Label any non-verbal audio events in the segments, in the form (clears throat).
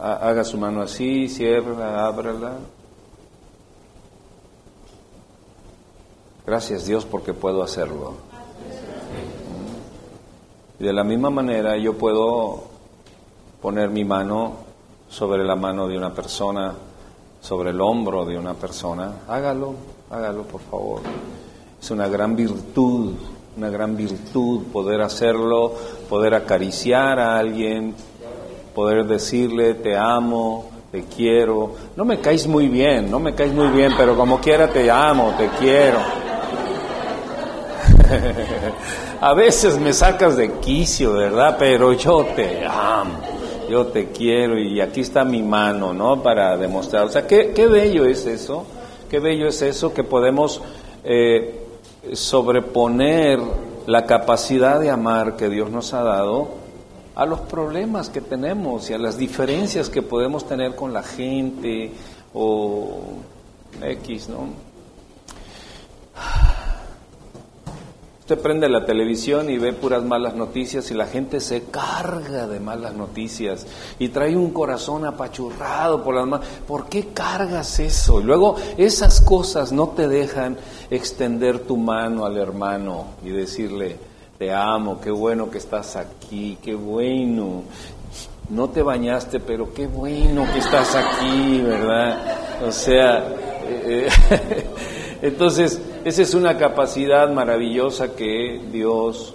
haga su mano así, cierra, ábrala. Gracias Dios porque puedo hacerlo. Y de la misma manera yo puedo poner mi mano sobre la mano de una persona, sobre el hombro de una persona. Hágalo, hágalo por favor. Es una gran virtud, una gran virtud poder hacerlo, poder acariciar a alguien, poder decirle te amo, te quiero. No me caes muy bien, no me caes muy bien, pero como quiera te amo, te quiero. (laughs) a veces me sacas de quicio, ¿verdad? Pero yo te amo, yo te quiero y aquí está mi mano, ¿no? Para demostrar. O sea, qué, qué bello es eso, qué bello es eso que podemos eh, sobreponer la capacidad de amar que Dios nos ha dado a los problemas que tenemos y a las diferencias que podemos tener con la gente o X, ¿no? Usted prende la televisión y ve puras malas noticias y la gente se carga de malas noticias y trae un corazón apachurrado por las manos. ¿Por qué cargas eso? Y luego esas cosas no te dejan extender tu mano al hermano y decirle, te amo, qué bueno que estás aquí, qué bueno. No te bañaste, pero qué bueno que estás aquí, ¿verdad? O sea, eh, eh, (laughs) entonces esa es una capacidad maravillosa que Dios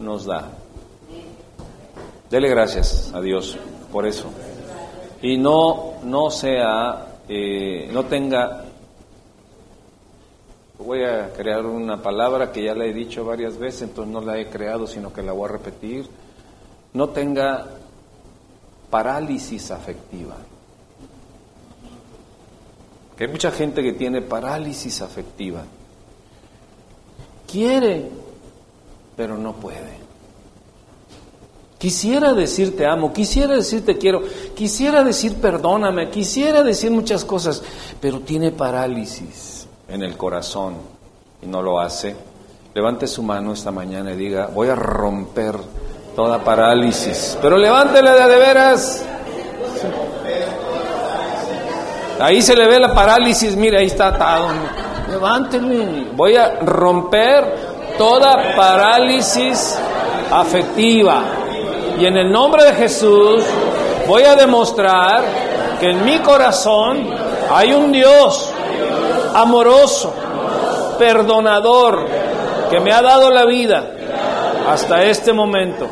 nos da. Dele gracias a Dios por eso. Y no, no sea, eh, no tenga, voy a crear una palabra que ya la he dicho varias veces, entonces no la he creado, sino que la voy a repetir. No tenga parálisis afectiva. Hay mucha gente que tiene parálisis afectiva quiere, pero no puede. Quisiera decirte amo, quisiera decirte quiero, quisiera decir perdóname, quisiera decir muchas cosas, pero tiene parálisis en el corazón y no lo hace. Levante su mano esta mañana y diga, voy a romper toda parálisis, pero levántela de, de veras. Ahí se le ve la parálisis, mire, ahí está atado levánteme. Voy a romper toda parálisis afectiva. Y en el nombre de Jesús voy a demostrar que en mi corazón hay un Dios amoroso, perdonador, que me ha dado la vida hasta este momento.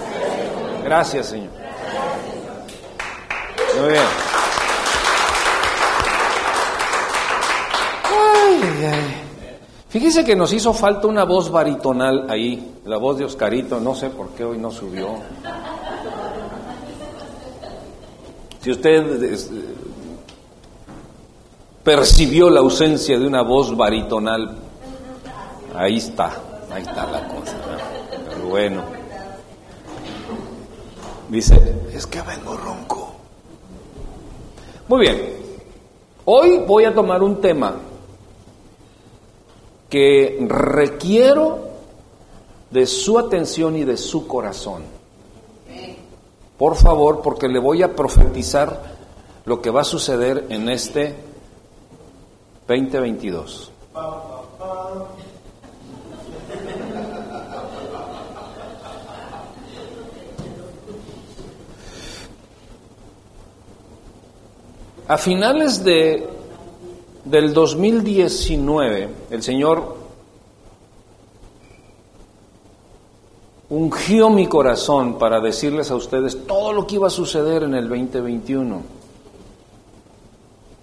Gracias, Señor. Muy bien. Fíjese que nos hizo falta una voz baritonal ahí, la voz de Oscarito, no sé por qué hoy no subió. Si usted percibió la ausencia de una voz baritonal, ahí está, ahí está la cosa. Bueno, dice, es que vengo ronco. Muy bien, hoy voy a tomar un tema que requiero de su atención y de su corazón. Por favor, porque le voy a profetizar lo que va a suceder en este 2022. A finales de del 2019, el Señor ungió mi corazón para decirles a ustedes todo lo que iba a suceder en el 2021.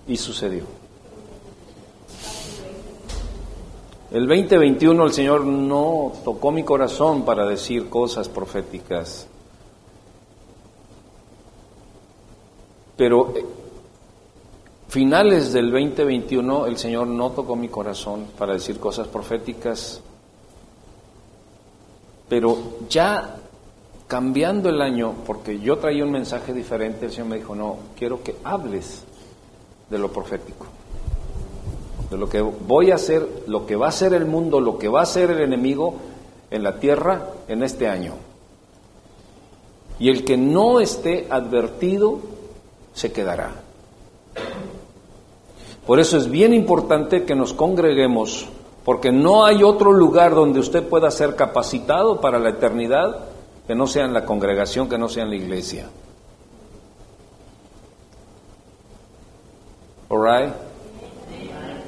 Y sucedió. El 2021 el Señor no tocó mi corazón para decir cosas proféticas, pero finales del 2021 el Señor no tocó mi corazón para decir cosas proféticas, pero ya cambiando el año, porque yo traía un mensaje diferente, el Señor me dijo, no, quiero que hables de lo profético, de lo que voy a hacer, lo que va a ser el mundo, lo que va a ser el enemigo en la tierra en este año. Y el que no esté advertido se quedará. Por eso es bien importante que nos congreguemos, porque no hay otro lugar donde usted pueda ser capacitado para la eternidad que no sea en la congregación, que no sea en la iglesia. All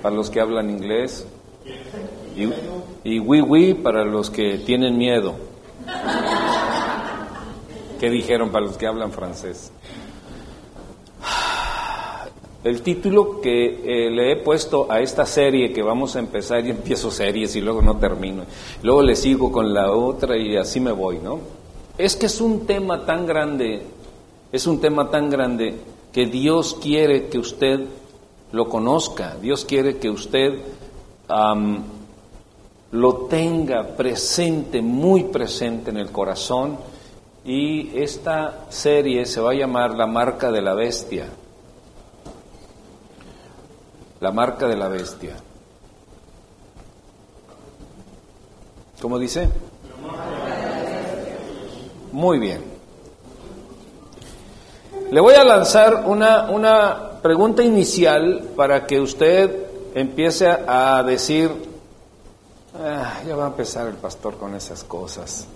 Para los que hablan inglés. Y, y oui para los que tienen miedo. ¿Qué dijeron para los que hablan francés? El título que eh, le he puesto a esta serie que vamos a empezar, y empiezo series y luego no termino, luego le sigo con la otra y así me voy, ¿no? Es que es un tema tan grande, es un tema tan grande que Dios quiere que usted lo conozca, Dios quiere que usted lo tenga presente, muy presente en el corazón. Y esta serie se va a llamar La marca de la bestia. La marca de la bestia. ¿Cómo dice? Muy bien. Le voy a lanzar una, una pregunta inicial para que usted empiece a decir, ah, ya va a empezar el pastor con esas cosas,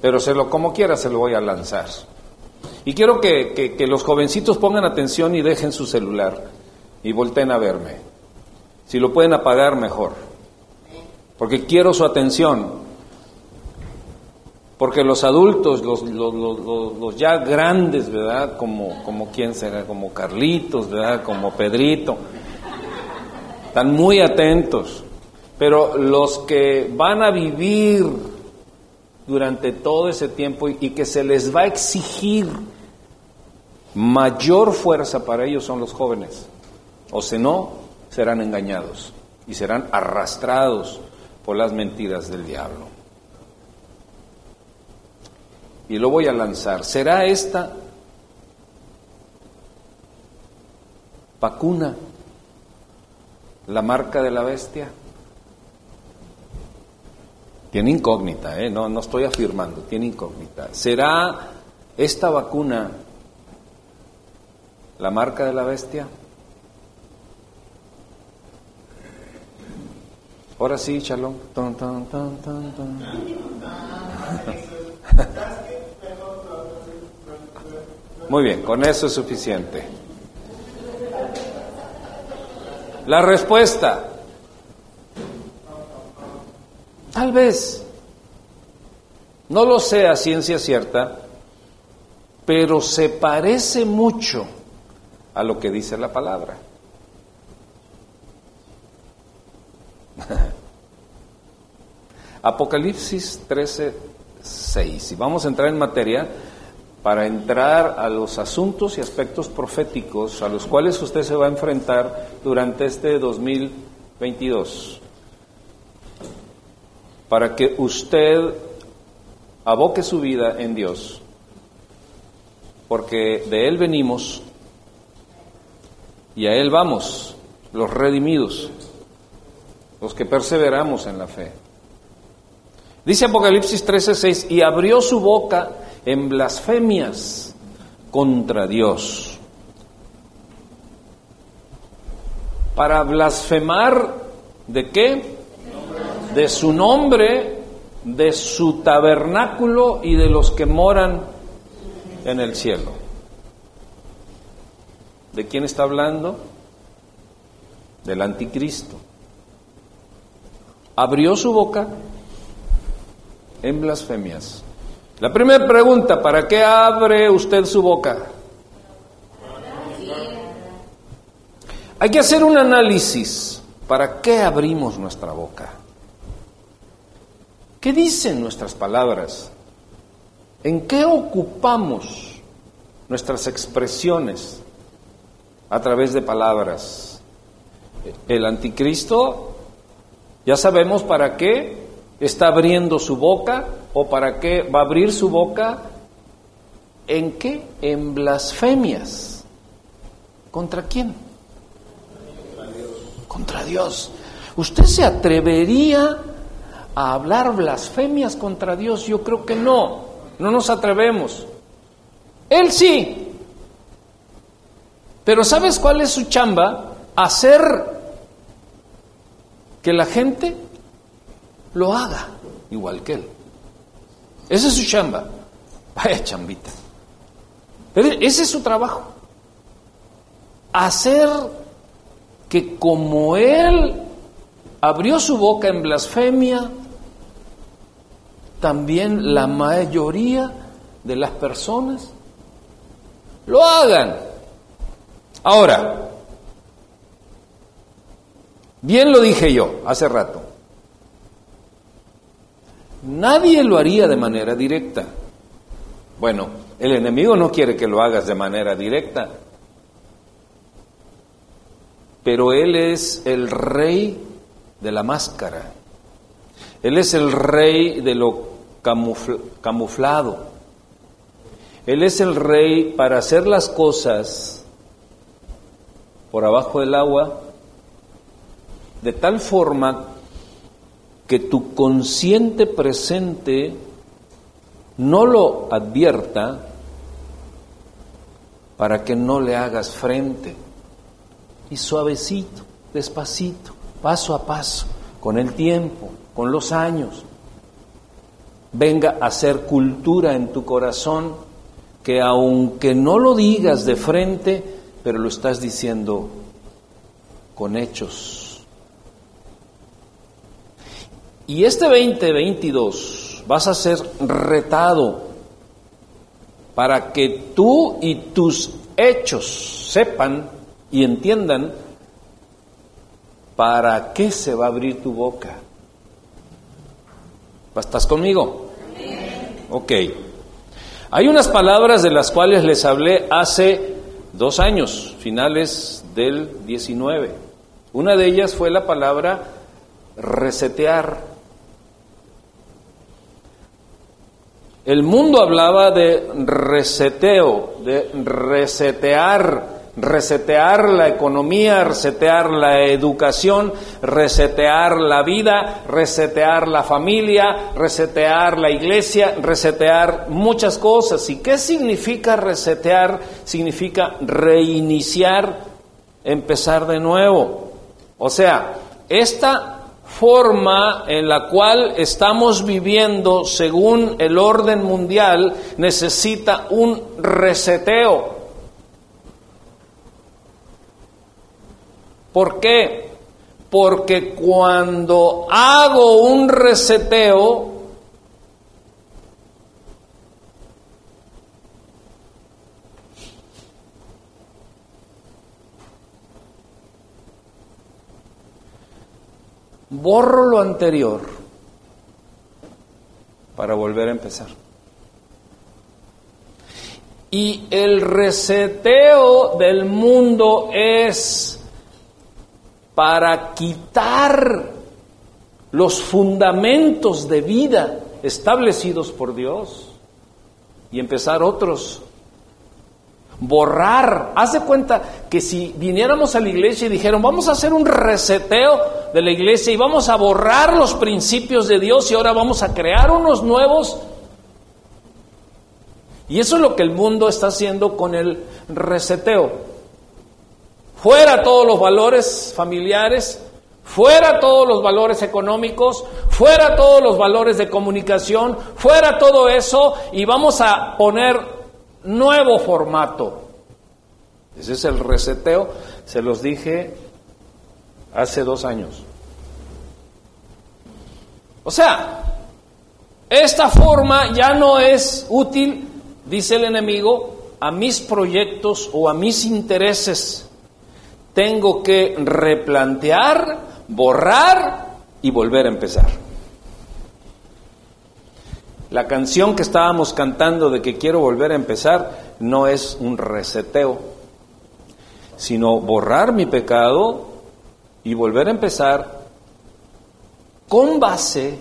pero se lo, como quiera se lo voy a lanzar. Y quiero que, que los jovencitos pongan atención y dejen su celular y volteen a verme. Si lo pueden apagar, mejor. Porque quiero su atención. Porque los adultos, los, los, los, ya grandes, ¿verdad? Como, como quién será, como Carlitos, ¿verdad? Como Pedrito, están muy atentos. Pero los que van a vivir durante todo ese tiempo y que se les va a exigir mayor fuerza para ellos son los jóvenes. O si no, serán engañados y serán arrastrados por las mentiras del diablo. Y lo voy a lanzar. ¿Será esta vacuna la marca de la bestia? Tiene incógnita, ¿eh? no, no estoy afirmando, tiene incógnita. ¿Será esta vacuna la marca de la bestia? Ahora sí, Shalom. (laughs) (laughs) Muy bien, con eso es suficiente. La respuesta. Tal vez. No lo sé a ciencia cierta, pero se parece mucho a lo que dice la palabra. (laughs) Apocalipsis 13, 6. Y vamos a entrar en materia para entrar a los asuntos y aspectos proféticos a los cuales usted se va a enfrentar durante este 2022. Para que usted aboque su vida en Dios, porque de Él venimos y a Él vamos, los redimidos los que perseveramos en la fe. Dice Apocalipsis 13:6, y abrió su boca en blasfemias contra Dios. Para blasfemar de qué? De su nombre, de su tabernáculo y de los que moran en el cielo. ¿De quién está hablando? Del anticristo abrió su boca en blasfemias. La primera pregunta, ¿para qué abre usted su boca? Hay que hacer un análisis. ¿Para qué abrimos nuestra boca? ¿Qué dicen nuestras palabras? ¿En qué ocupamos nuestras expresiones a través de palabras? El anticristo ya sabemos para qué está abriendo su boca o para qué va a abrir su boca. ¿En qué? En blasfemias. ¿Contra quién? Contra Dios. ¿Usted se atrevería a hablar blasfemias contra Dios? Yo creo que no. No nos atrevemos. Él sí. Pero ¿sabes cuál es su chamba? Hacer que la gente lo haga igual que él. Esa es su chamba. Vaya chambita. Ese es su trabajo. Hacer que como él abrió su boca en blasfemia, también la mayoría de las personas lo hagan. Ahora, bien lo dije yo hace rato, nadie lo haría de manera directa. Bueno, el enemigo no quiere que lo hagas de manera directa, pero él es el rey de la máscara. Él es el rey de lo camuflado. Él es el rey para hacer las cosas por abajo del agua de tal forma que tu consciente presente no lo advierta para que no le hagas frente. Y suavecito, despacito, paso a paso, con el tiempo, con los años, venga a ser cultura en tu corazón que aunque no lo digas de frente, pero lo estás diciendo con hechos. Y este 2022 vas a ser retado para que tú y tus hechos sepan y entiendan para qué se va a abrir tu boca. ¿Estás conmigo? Ok. Hay unas palabras de las cuales les hablé hace dos años, finales del 19. Una de ellas fue la palabra resetear. El mundo hablaba de reseteo, de resetear resetear la economía, resetear la educación, resetear la vida, resetear la familia, resetear la iglesia, resetear muchas cosas. ¿Y qué significa resetear? Significa reiniciar, empezar de nuevo. O sea, esta forma en la cual estamos viviendo según el orden mundial necesita un reseteo. ¿Por qué? Porque cuando hago un reseteo, borro lo anterior para volver a empezar. Y el reseteo del mundo es para quitar los fundamentos de vida establecidos por Dios y empezar otros. Borrar. Haz de cuenta que si viniéramos a la iglesia y dijeron, vamos a hacer un reseteo de la iglesia y vamos a borrar los principios de Dios y ahora vamos a crear unos nuevos. Y eso es lo que el mundo está haciendo con el reseteo. Fuera todos los valores familiares, fuera todos los valores económicos, fuera todos los valores de comunicación, fuera todo eso y vamos a poner nuevo formato. Ese es el reseteo, se los dije hace dos años. O sea, esta forma ya no es útil, dice el enemigo, a mis proyectos o a mis intereses tengo que replantear, borrar y volver a empezar. La canción que estábamos cantando de que quiero volver a empezar no es un reseteo, sino borrar mi pecado y volver a empezar con base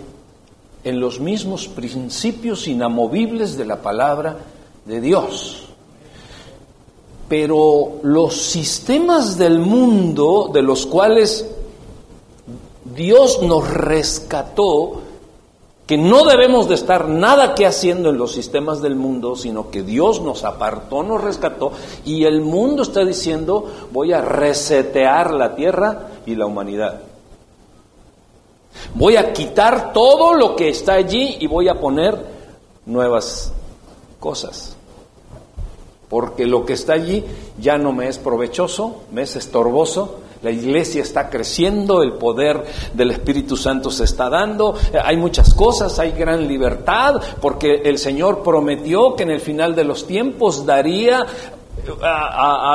en los mismos principios inamovibles de la palabra de Dios. Pero los sistemas del mundo de los cuales Dios nos rescató que no debemos de estar nada que haciendo en los sistemas del mundo, sino que Dios nos apartó, nos rescató, y el mundo está diciendo, voy a resetear la tierra y la humanidad. Voy a quitar todo lo que está allí y voy a poner nuevas cosas. Porque lo que está allí ya no me es provechoso, me es estorboso, la iglesia está creciendo, el poder del Espíritu Santo se está dando, hay muchas cosas, hay gran libertad, porque el Señor prometió que en el final de los tiempos daría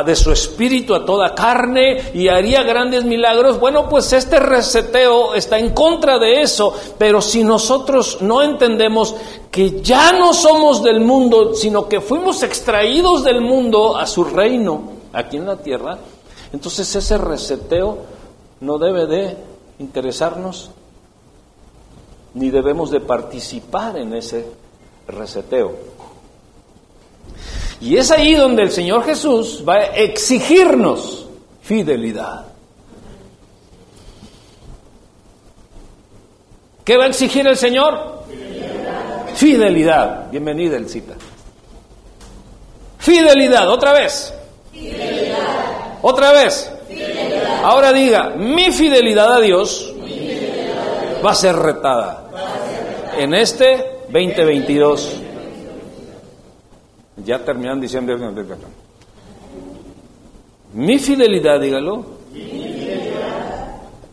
de su espíritu a toda carne y haría grandes milagros, bueno, pues este reseteo está en contra de eso, pero si nosotros no entendemos que ya no somos del mundo, sino que fuimos extraídos del mundo a su reino aquí en la tierra, entonces ese reseteo no debe de interesarnos, ni debemos de participar en ese reseteo. Y es ahí donde el Señor Jesús va a exigirnos fidelidad. ¿Qué va a exigir el Señor? Fidelidad. Fidelidad. Bienvenida, Elcita. Fidelidad, otra vez. Otra vez. Ahora diga, mi fidelidad a Dios, va, a ser retada. En este 2022. Ya terminan diciendo mi fidelidad, dígalo.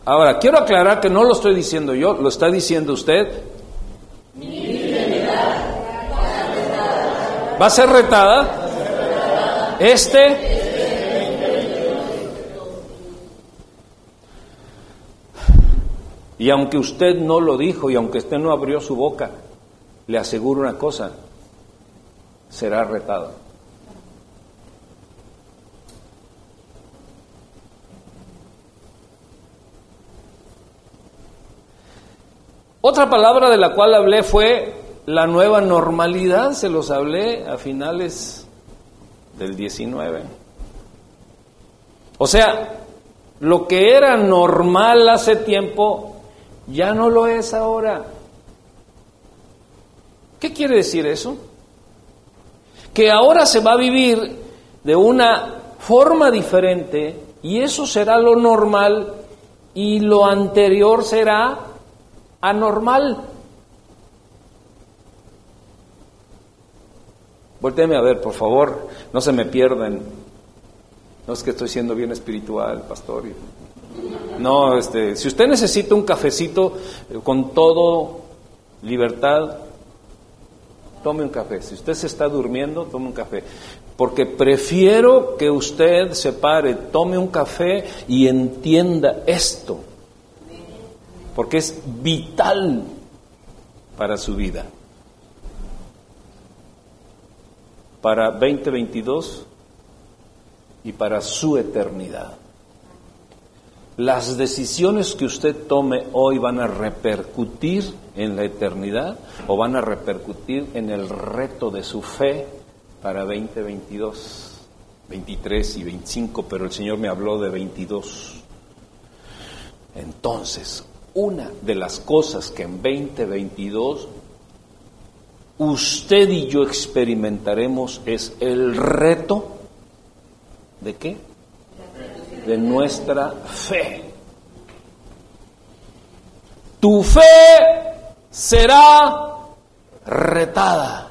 Ahora, quiero aclarar que no lo estoy diciendo yo, lo está diciendo usted. Va a ser retada. Este Y aunque usted no lo dijo y aunque usted no abrió su boca, le aseguro una cosa, será retado. Otra palabra de la cual hablé fue la nueva normalidad, se los hablé a finales del 19. O sea, lo que era normal hace tiempo ya no lo es ahora. ¿Qué quiere decir eso? Que ahora se va a vivir de una forma diferente y eso será lo normal y lo anterior será anormal. Volteme a ver, por favor, no se me pierdan. No es que estoy siendo bien espiritual, pastor. No, este, si usted necesita un cafecito eh, con todo libertad, tome un café. Si usted se está durmiendo, tome un café. Porque prefiero que usted se pare, tome un café y entienda esto. Porque es vital para su vida. Para 2022 y para su eternidad. Las decisiones que usted tome hoy van a repercutir en la eternidad o van a repercutir en el reto de su fe para 2022, 23 y 25, pero el Señor me habló de 22. Entonces, una de las cosas que en 2022 usted y yo experimentaremos es el reto de qué? De nuestra fe. Tu fe será retada.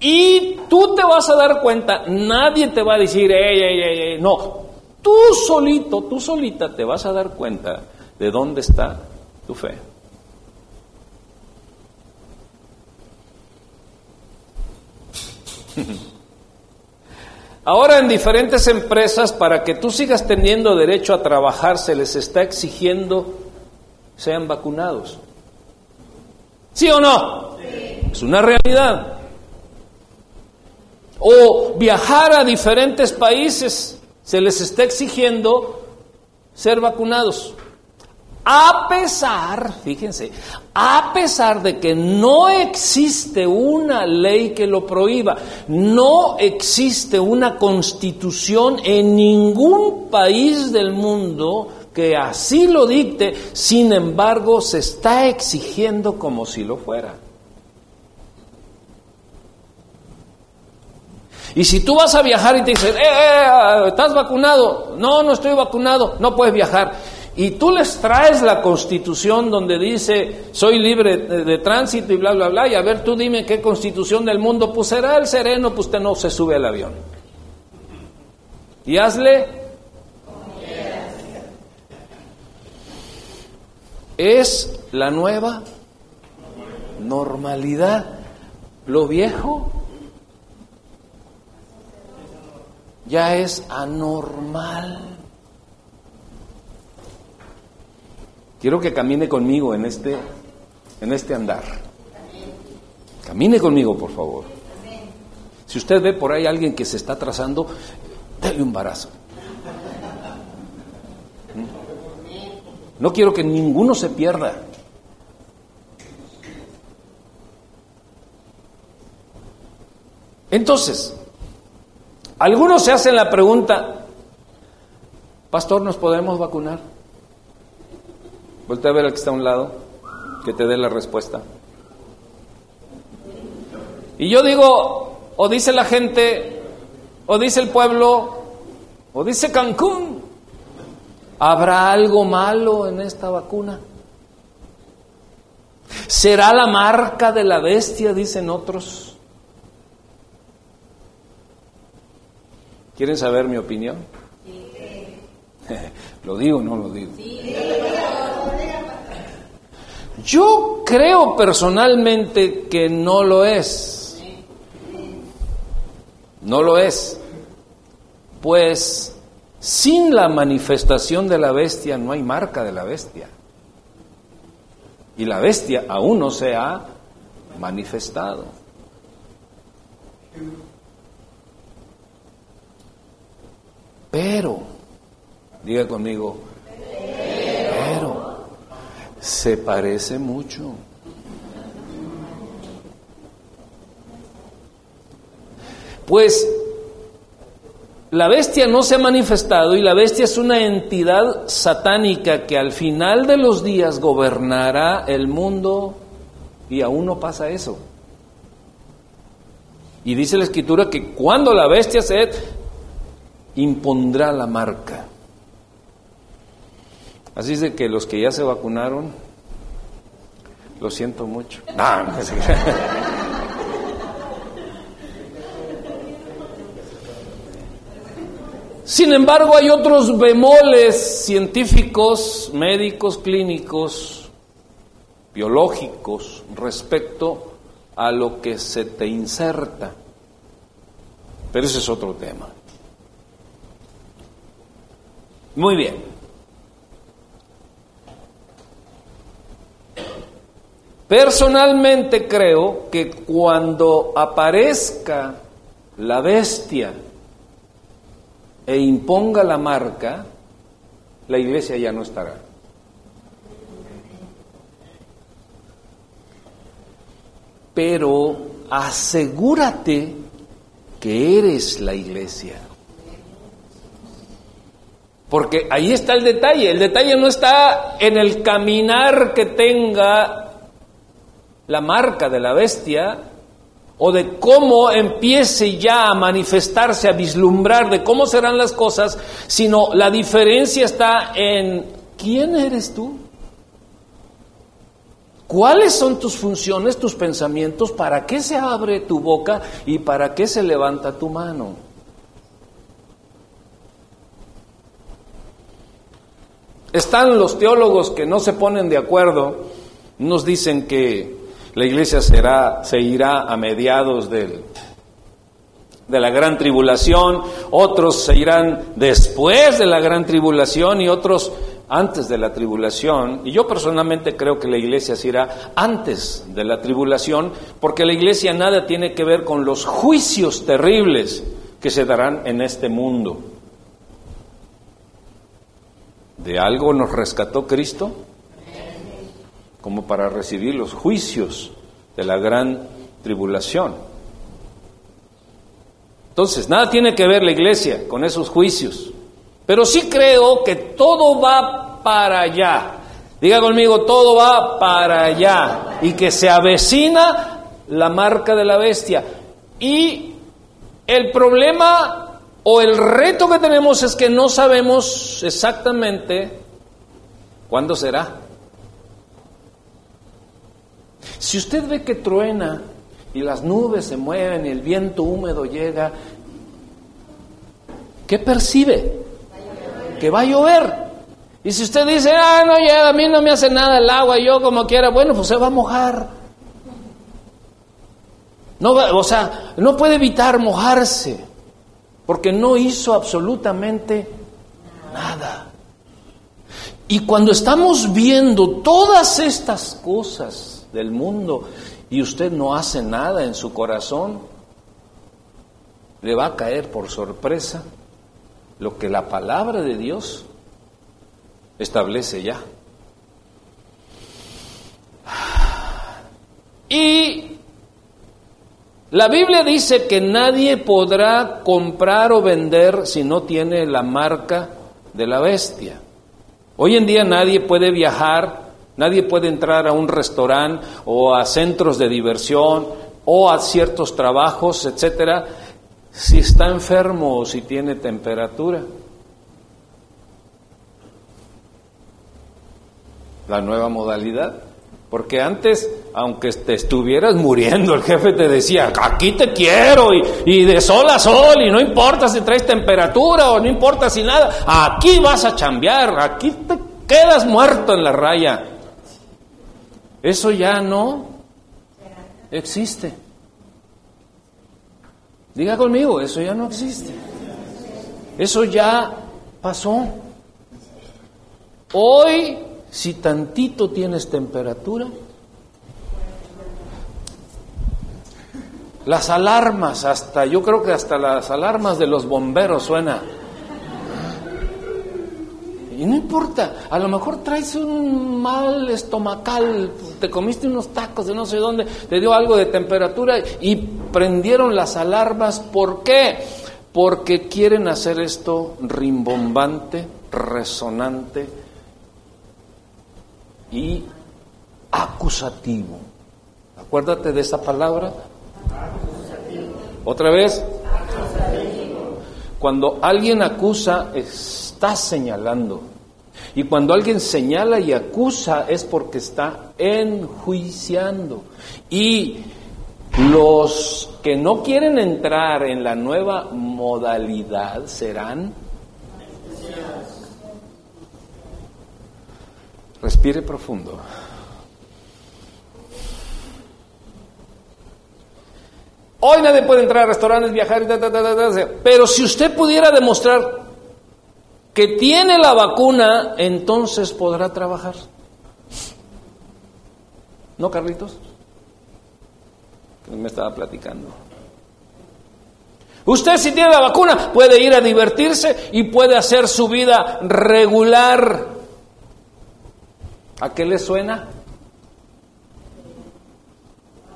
Y tú te vas a dar cuenta, nadie te va a decir, ey, ey, ey, no, tú solito, tú solita te vas a dar cuenta de dónde está tu fe. (laughs) Ahora en diferentes empresas, para que tú sigas teniendo derecho a trabajar, se les está exigiendo sean vacunados. ¿Sí o no? Es una realidad. O viajar a diferentes países, se les está exigiendo ser vacunados. A pesar, fíjense, a pesar de que no existe una ley que lo prohíba, no existe una constitución en ningún país del mundo que así lo dicte, sin embargo se está exigiendo como si lo fuera. Y si tú vas a viajar y te dicen, eh, eh, eh, ¿estás vacunado? No, no estoy vacunado, no puedes viajar. Y tú les traes la constitución donde dice, soy libre de, tránsito y bla, bla, bla, y a ver, tú dime qué constitución del mundo, pues será el sereno, pues usted no se sube al avión. Y hazle es la nueva normalidad. Lo viejo ya es anormal. Quiero que camine conmigo en este, en este andar. Camine conmigo, por favor. Si usted ve por ahí a alguien que se está trazando, déle un barazo. No quiero que ninguno se pierda. Entonces, algunos se hacen la pregunta, Pastor, ¿nos podemos vacunar? Vuelve a ver al que está a un lado, que te dé la respuesta. Y yo digo, o dice la gente, o dice el pueblo, o dice Cancún, ¿Habrá algo malo en esta vacuna? ¿Será la marca de la bestia, dicen otros? ¿Quieren saber mi opinión? (laughs) ¿Lo digo o no lo digo? Yo creo personalmente que no lo es. No lo es. Pues sin la manifestación de la bestia no hay marca de la bestia. Y la bestia aún no se ha manifestado. Pero, diga conmigo, se parece mucho. Pues la bestia no se ha manifestado y la bestia es una entidad satánica que al final de los días gobernará el mundo y aún no pasa eso. Y dice la escritura que cuando la bestia se impondrá la marca. Así es de que los que ya se vacunaron, lo siento mucho. (laughs) Sin embargo, hay otros bemoles científicos, médicos, clínicos, biológicos respecto a lo que se te inserta. Pero ese es otro tema. Muy bien. Personalmente creo que cuando aparezca la bestia e imponga la marca, la iglesia ya no estará. Pero asegúrate que eres la iglesia. Porque ahí está el detalle. El detalle no está en el caminar que tenga la marca de la bestia, o de cómo empiece ya a manifestarse, a vislumbrar de cómo serán las cosas, sino la diferencia está en quién eres tú. ¿Cuáles son tus funciones, tus pensamientos? ¿Para qué se abre tu boca y para qué se levanta tu mano? Están los teólogos que no se ponen de acuerdo, nos dicen que la iglesia será, se irá a mediados del, de la gran tribulación, otros se irán después de la gran tribulación y otros antes de la tribulación. Y yo personalmente creo que la iglesia se irá antes de la tribulación, porque la iglesia nada tiene que ver con los juicios terribles que se darán en este mundo. ¿De algo nos rescató Cristo? como para recibir los juicios de la gran tribulación. Entonces, nada tiene que ver la iglesia con esos juicios, Pero sí creo que todo va para allá. Diga conmigo, todo va para allá. Y que se avecina la marca de la bestia. Y el problema o el reto que tenemos es que no sabemos exactamente cuándo será. Si usted ve que truena y las nubes se mueven y el viento húmedo llega, ¿qué percibe? Que va a llover. Y si usted dice, ah, no, ya a mí no me hace nada el agua, yo como quiera, bueno, pues se va a mojar. No o sea, no puede evitar mojarse, porque no hizo absolutamente nada. Y cuando estamos viendo todas estas cosas, del mundo y usted no hace nada en su corazón, le va a caer por sorpresa lo que la palabra de Dios establece ya. Y la Biblia dice que nadie podrá comprar o vender si no tiene la marca de la bestia. Hoy en día nadie puede viajar Nadie puede entrar a un restaurante o a centros de diversión o a ciertos trabajos, etcétera, si está enfermo o si tiene temperatura. La nueva modalidad. Porque antes, aunque te estuvieras muriendo, el jefe te decía, aquí te quiero y, y, de sol a sol y no importa si traes temperatura o no importa si nada, aquí vas a chambear, aquí te quedas muerto en la raya. Eso ya no existe. Diga conmigo, eso ya no existe. Eso ya pasó. Hoy, si tantito tienes temperatura, las alarmas, hasta yo creo que hasta las alarmas de los bomberos suenan. Y no importa, a lo mejor traes un mal estomacal, te comiste unos tacos de no sé dónde, te dio algo de temperatura y prendieron las alarmas. ¿Por qué? Porque quieren hacer esto rimbombante, resonante y acusativo. Acuérdate de esa palabra. Otra vez. Cuando alguien acusa, está señalando. Y cuando alguien señala y acusa es porque está enjuiciando. Y los que no quieren entrar en la nueva modalidad serán... Respire profundo. Hoy nadie puede entrar a restaurantes, viajar, pero si usted pudiera demostrar que tiene la vacuna, entonces podrá trabajar. ¿No, Carlitos? Me estaba platicando. Usted si tiene la vacuna puede ir a divertirse y puede hacer su vida regular. ¿A qué le suena?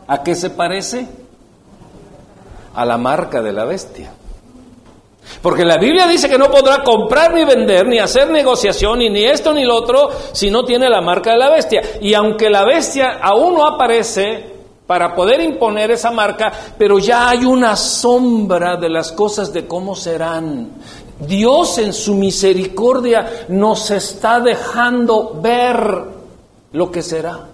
¿A qué se parece? A la marca de la bestia. Porque la Biblia dice que no podrá comprar ni vender, ni hacer negociación, ni, ni esto ni lo otro, si no tiene la marca de la bestia. Y aunque la bestia aún no aparece para poder imponer esa marca, pero ya hay una sombra de las cosas de cómo serán. Dios en su misericordia nos está dejando ver lo que será.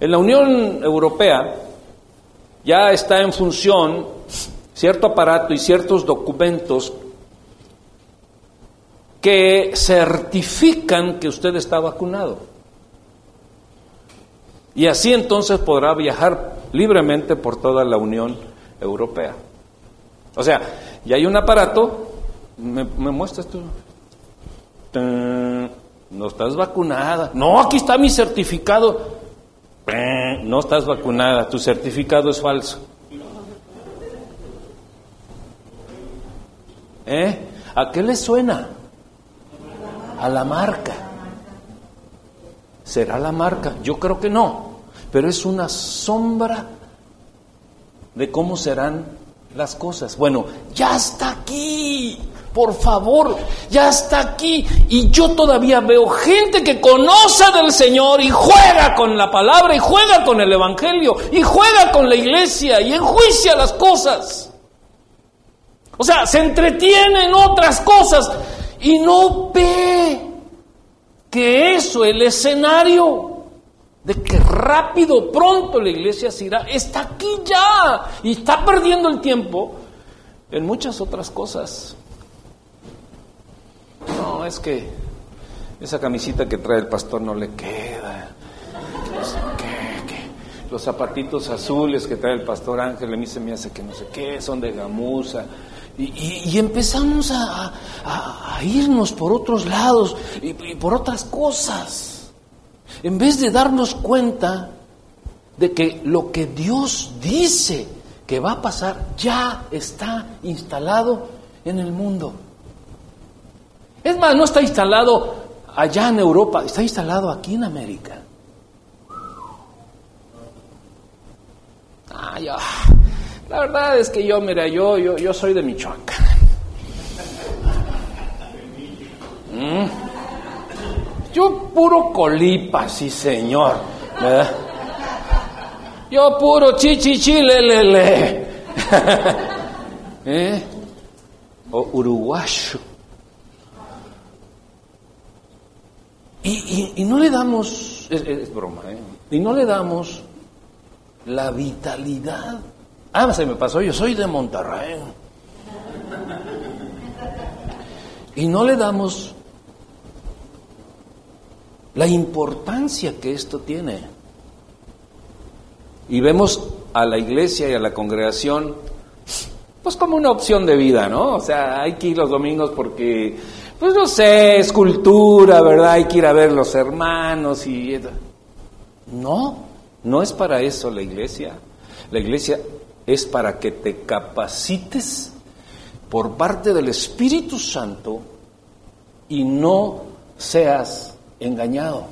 En la Unión Europea ya está en función cierto aparato y ciertos documentos que certifican que usted está vacunado. Y así entonces podrá viajar libremente por toda la Unión Europea. O sea, ya hay un aparato, me, muestras tú. No estás vacunada. No, aquí está mi certificado. No estás vacunada, tu certificado es falso. ¿Eh? ¿A qué le suena? A la marca. ¿Será la marca? Yo creo que no. pero es una sombra de cómo serán las cosas. Bueno, ya está aquí. Por favor, ya está aquí. Y yo todavía veo gente que conoce del Señor y juega con la palabra y juega con el Evangelio y juega con la iglesia y enjuicia las cosas. O sea, se entretiene en otras cosas y no ve que eso, el escenario de que rápido, pronto la iglesia se irá, está aquí ya y está perdiendo el tiempo en muchas otras cosas. No, es que esa camisita que trae el pastor no le queda. Los zapatitos azules que trae el pastor Ángel, a mí se me hace que no sé qué, son de gamuza. Y, empezamos a, irnos por otros lados y por otras cosas. En vez de darnos cuenta de que lo que Dios dice que va a pasar ya está instalado en el mundo. Es más, no está instalado allá en Europa, está instalado aquí en América. Ah, La verdad es que yo, mira, yo, yo, yo soy de Michoacán. (laughs) Mm. Yo puro colipa, sí señor. Yo puro chichichilelele. (laughs) ¿Eh? O uruguayo. Y, no le damos, es, broma, ¿eh? y no le damos la vitalidad. Ah, se me pasó, yo soy de Monterrey. Y no le damos la importancia que esto tiene. Y vemos a la iglesia y a la congregación pues como una opción de vida, ¿no? O sea, hay que ir los domingos porque pues no sé, escultura, ¿verdad? Hay que ir a ver los hermanos y... No, no es para eso la iglesia. La iglesia es para que te capacites por parte del Espíritu Santo y no seas engañado.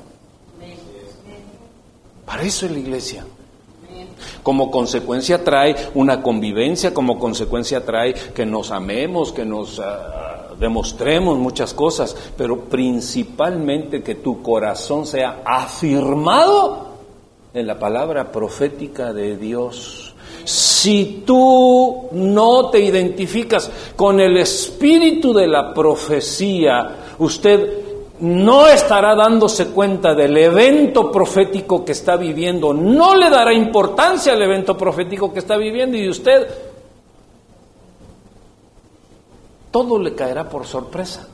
Para eso es la iglesia. Como consecuencia trae una convivencia, como consecuencia trae que nos amemos, que nos... Ah, demostremos muchas cosas, pero principalmente que tu corazón sea afirmado en la palabra profética de Dios. Si tú no te identificas con el espíritu de la profecía, usted no estará dándose cuenta del evento profético que está viviendo, no le dará importancia al evento profético que está viviendo y usted todo le caerá por sorpresa.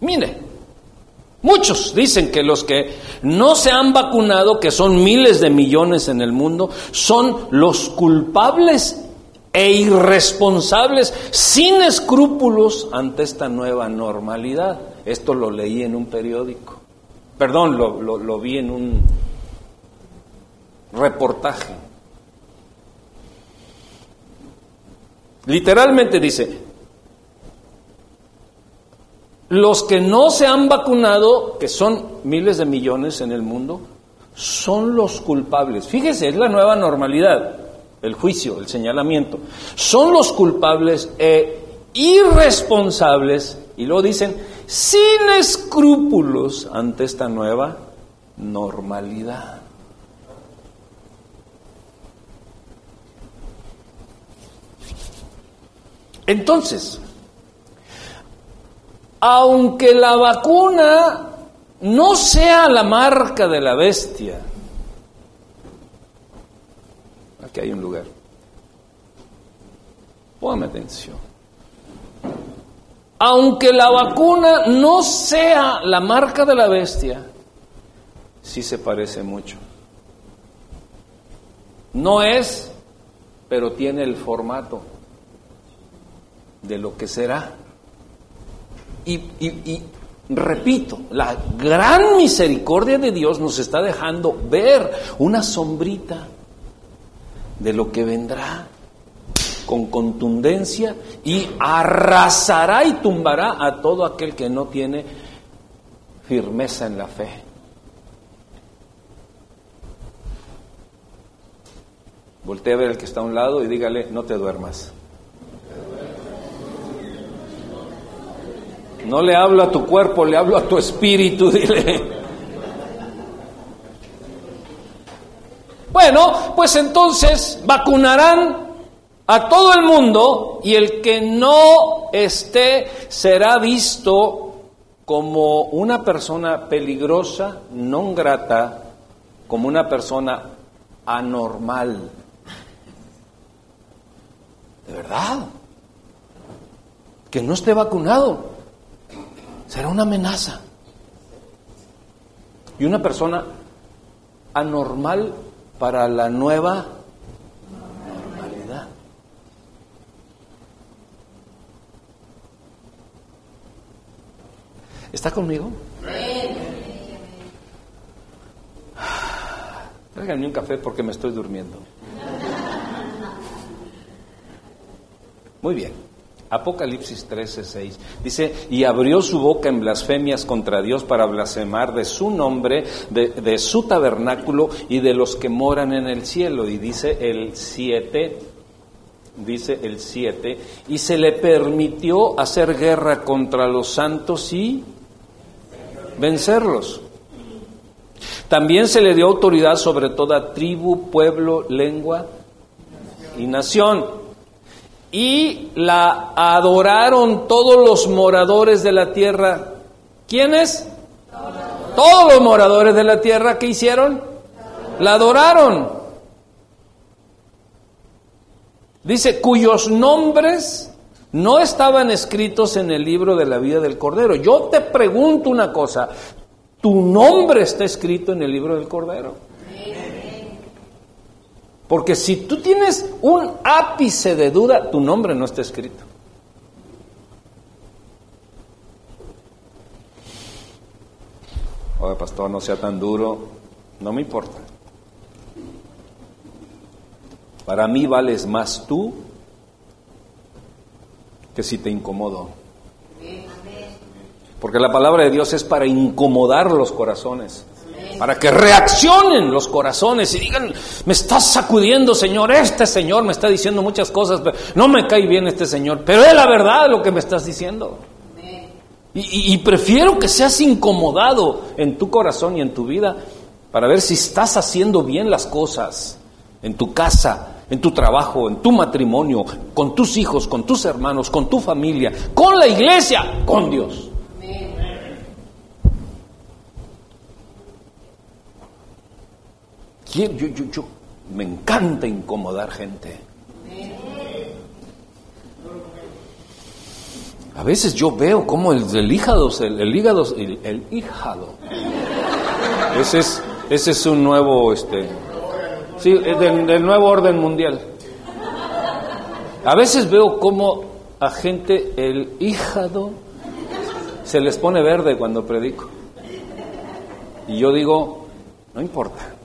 Mire, muchos dicen que los que no se han vacunado, que son miles de millones en el mundo, son los culpables e irresponsables, sin escrúpulos ante esta nueva normalidad. Esto lo leí en un periódico. Perdón, lo, vi en un reportaje. Literalmente dice, los que no se han vacunado, que son miles de millones en el mundo, son los culpables. Fíjese, es la nueva normalidad, el juicio, el señalamiento. Son los culpables e irresponsables, y lo dicen, sin escrúpulos ante esta nueva normalidad. Entonces, aunque la vacuna no sea la marca de la bestia, aquí hay un lugar, póngame atención, aunque la vacuna no sea la marca de la bestia, sí se parece mucho. No es, pero tiene el formato de lo que será. Y, repito, la gran misericordia de Dios nos está dejando ver una sombrita de lo que vendrá. con contundencia y arrasará y tumbará a todo aquel que no tiene firmeza en la fe. Voltea a ver al que está a un lado y dígale, no te duermas. No le hablo a tu cuerpo, le hablo a tu espíritu, (laughs) dile. Bueno, pues entonces vacunarán a todo el mundo y el que no esté será visto como una persona peligrosa, no grata, como una persona anormal. ¿De verdad? Que no esté vacunado será una amenaza. Y una persona anormal para la nueva normalidad. ¿Está conmigo? Tráiganme un café porque me estoy durmiendo. Muy bien. Apocalipsis 13:6 dice, y abrió su boca en blasfemias contra Dios para blasfemar de su nombre, de, su tabernáculo y de los que moran en el cielo. Y dice el 7, dice el 7, y se le permitió hacer guerra contra los santos y vencerlos. También se le dio autoridad sobre toda tribu, pueblo, lengua y nación y la adoraron todos los moradores de la tierra. ¿Quiénes? Todos los moradores de la tierra que hicieron? La adoraron. Dice, cuyos nombres no estaban escritos en el libro de la vida del Cordero. Yo te pregunto una cosa, ¿tu nombre está escrito en el libro del Cordero? Porque si tú tienes un ápice de duda, tu nombre no está escrito. Oye, pastor, no sea tan duro. No me importa. Para mí vales más tú que si te incomodo. Porque la palabra de Dios es para incomodar los corazones para que reaccionen los corazones y digan, me estás sacudiendo, Señor, este Señor me está diciendo muchas cosas, pero no me cae bien este Señor, pero es la verdad lo que me estás diciendo. Y, y prefiero que seas incomodado en tu corazón y en tu vida para ver si estás haciendo bien las cosas en tu casa, en tu trabajo, en tu matrimonio, con tus hijos, con tus hermanos, con tu familia, con la iglesia, con Dios. Yo, yo, yo, me encanta incomodar gente. A veces yo veo como el, el hígado, el, hígado, el, hígado. Ese es, ese es un nuevo, este, sí, del, del nuevo orden mundial. A veces veo como a gente el hígado se les pone verde cuando predico. Y yo digo, no importa.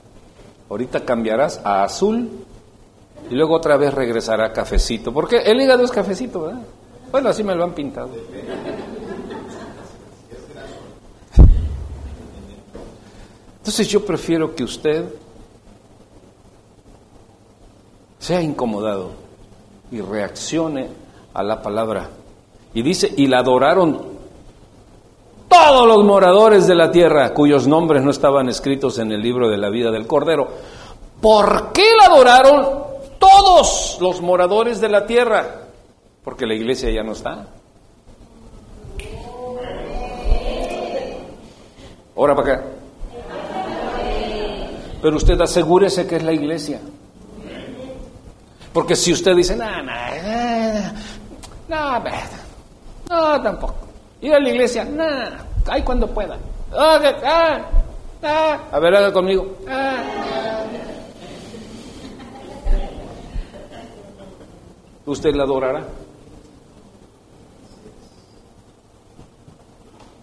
Ahorita cambiarás a azul y luego otra vez regresará a cafecito. Porque el hígado es cafecito, ¿verdad? Bueno, así me lo han pintado. Entonces yo prefiero que usted sea incomodado y reaccione a la palabra. Y dice, y la adoraron todos los moradores de la tierra cuyos nombres no estaban escritos en el libro de la vida del Cordero. ¿Por qué la adoraron todos los moradores de la tierra? Porque la iglesia ya no está. Ahora para acá. Pero usted asegúrese que es la iglesia. Porque si usted dice, no, no, no, no, tampoco. Ir a la iglesia, nada, ay cuando pueda. Ah, ah, ah. A ver, haga conmigo. ¿Usted la adorará?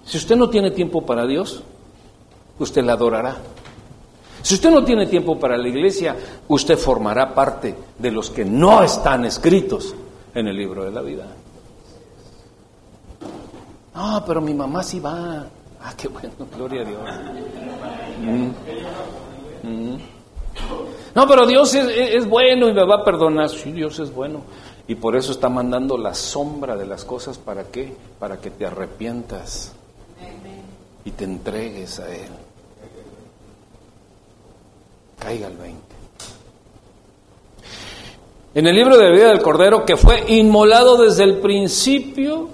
Si usted no tiene tiempo para Dios, usted la adorará. Si usted no tiene tiempo para la iglesia, usted formará parte de los que no están escritos en el libro de la vida. Ah, pero mi mamá sí va. Ah, qué bueno, (laughs) gloria a Dios. Mm. Mm. No, pero Dios es, bueno y me va a perdonar. Sí, Dios es bueno. Y por eso está mandando la sombra de las cosas. ¿Para qué? Para que te arrepientas y te entregues a Él. Caiga el 20. En el libro de vida del Cordero que fue inmolado desde el principio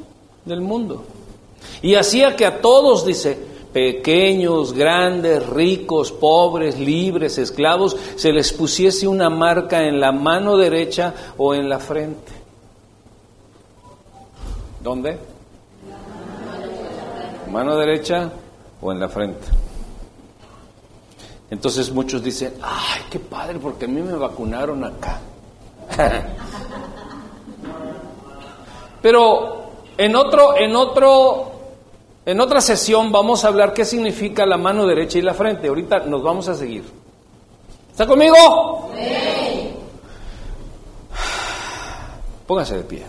del mundo. Y hacía que a todos, dice, pequeños, grandes, ricos, pobres, libres, esclavos, se les pusiese una marca en la mano derecha o en la frente. ¿Dónde? Mano derecha o en la frente. Entonces muchos dicen, ay, qué padre, porque a mí me vacunaron acá. (laughs) Pero en otro, en otro en otra sesión vamos a hablar qué significa la mano derecha y la frente. Ahorita nos vamos a seguir. ¿Está conmigo? Sí. Pónganse de pie.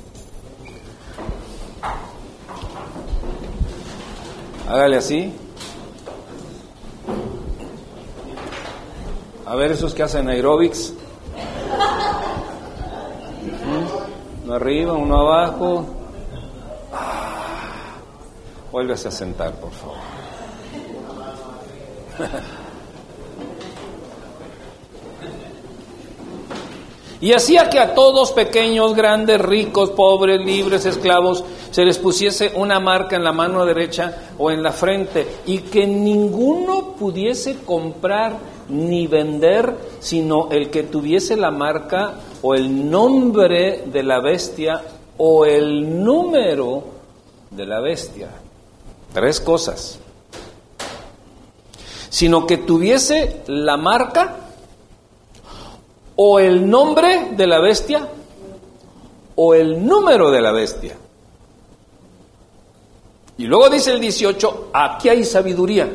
Hágale así. A ver esos que hacen aerobics. Uno arriba, uno abajo. Vuélvese a sentar, por favor. Y hacía que a todos, pequeños, grandes, ricos, pobres, libres, esclavos, se les pusiese una marca en la mano derecha o en la frente, y que ninguno pudiese comprar ni vender, sino el que tuviese la marca o el nombre de la bestia o el número de la bestia. Tres cosas. Sino que tuviese la marca o el nombre de la bestia o el número de la bestia. Y luego dice el 18, aquí hay sabiduría.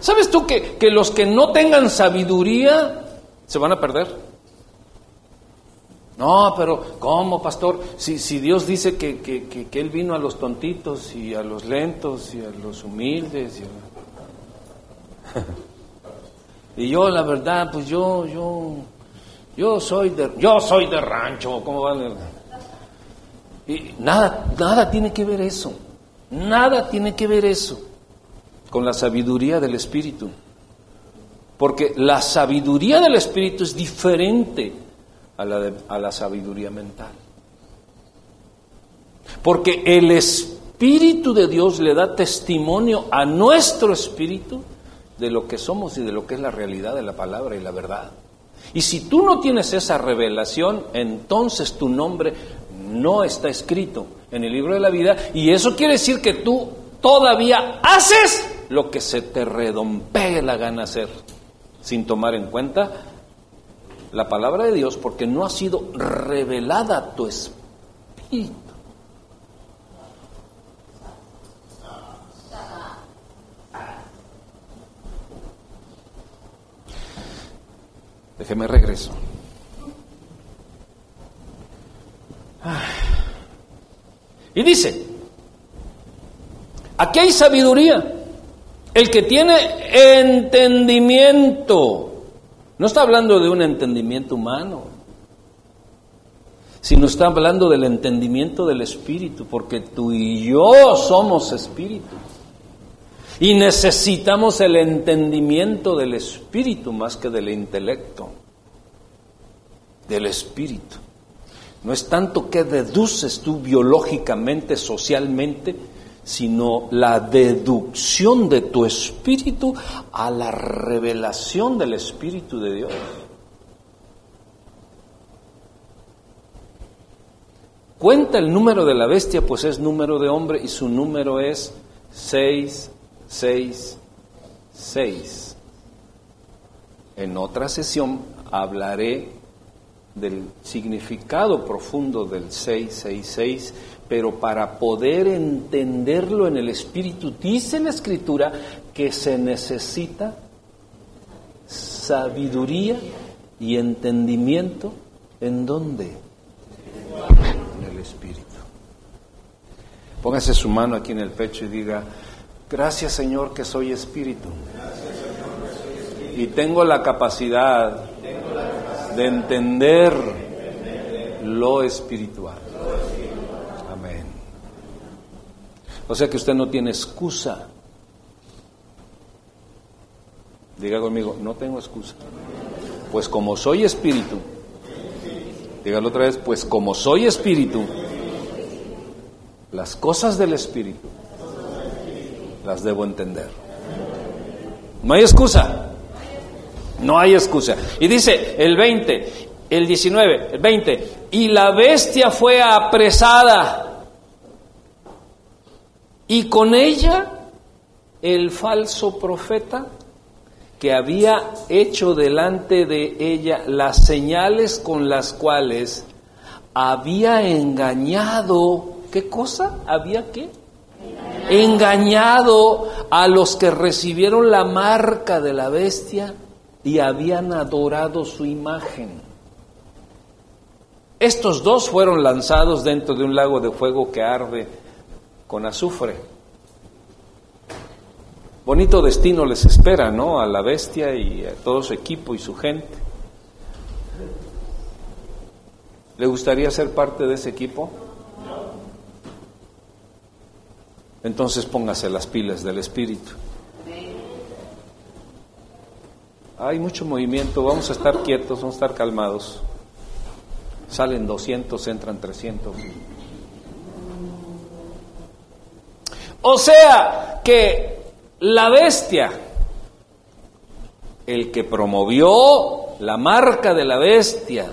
¿Sabes tú que, que los que no tengan sabiduría se van a perder? No, pero ¿cómo, pastor? Si, si Dios dice que, que, Él vino a los tontitos y a los lentos y a los humildes. Y, (laughs) y yo, la verdad, pues yo, yo, yo soy de, yo soy de rancho, ¿cómo va? Y nada, nada tiene que ver eso. Nada tiene que ver eso con la sabiduría del Espíritu. Porque la sabiduría del Espíritu es diferente a la, a la sabiduría mental. Porque el Espíritu de Dios le da testimonio a nuestro espíritu de lo que somos y de lo que es la realidad de la palabra y la verdad. Y si tú no tienes esa revelación, entonces tu nombre no está escrito en el libro de la vida y eso quiere decir que tú todavía haces lo que se te redompee la gana hacer, sin tomar en cuenta la palabra de Dios porque no ha sido revelada tu espíritu. Déjeme regreso. Y dice, aquí hay sabiduría. El que tiene entendimiento no está hablando de un entendimiento humano, sino está hablando del entendimiento del Espíritu, porque tú y yo somos Espíritu. Y necesitamos el entendimiento del Espíritu más que del intelecto, del Espíritu. No es tanto que deduces tú biológicamente, socialmente, sino la deducción de tu espíritu a la revelación del Espíritu de Dios. Cuenta el número de la bestia, pues es número de hombre y su número es 666. En otra sesión hablaré del significado profundo del 666 pero para poder entenderlo en el Espíritu, dice la Escritura que se necesita sabiduría y entendimiento. ¿En dónde? En el Espíritu. Póngase su mano aquí en el pecho y diga, gracias Señor que soy Espíritu. Y tengo la capacidad de entender lo espiritual. Amén. O sea que usted no tiene excusa. Diga conmigo, no tengo excusa. Pues como soy espíritu, dígalo otra vez, pues como soy espíritu, las cosas del espíritu las debo entender. No hay excusa. No hay excusa. Y dice el 20, el 19, el 20, y la bestia fue apresada y con ella el falso profeta que había hecho delante de ella las señales con las cuales había engañado, ¿qué cosa? ¿Había qué? Engañado a los que recibieron la marca de la bestia y habían adorado su imagen. Estos dos fueron lanzados dentro de un lago de fuego que arde con azufre. Bonito destino les espera, ¿no? A la bestia y a todo su equipo y su gente. ¿Le gustaría ser parte de ese equipo? Entonces póngase las pilas del Espíritu. Hay mucho movimiento, vamos a estar quietos, vamos a estar calmados. Salen 200, entran 300. O sea que la bestia, el que promovió la marca de la bestia,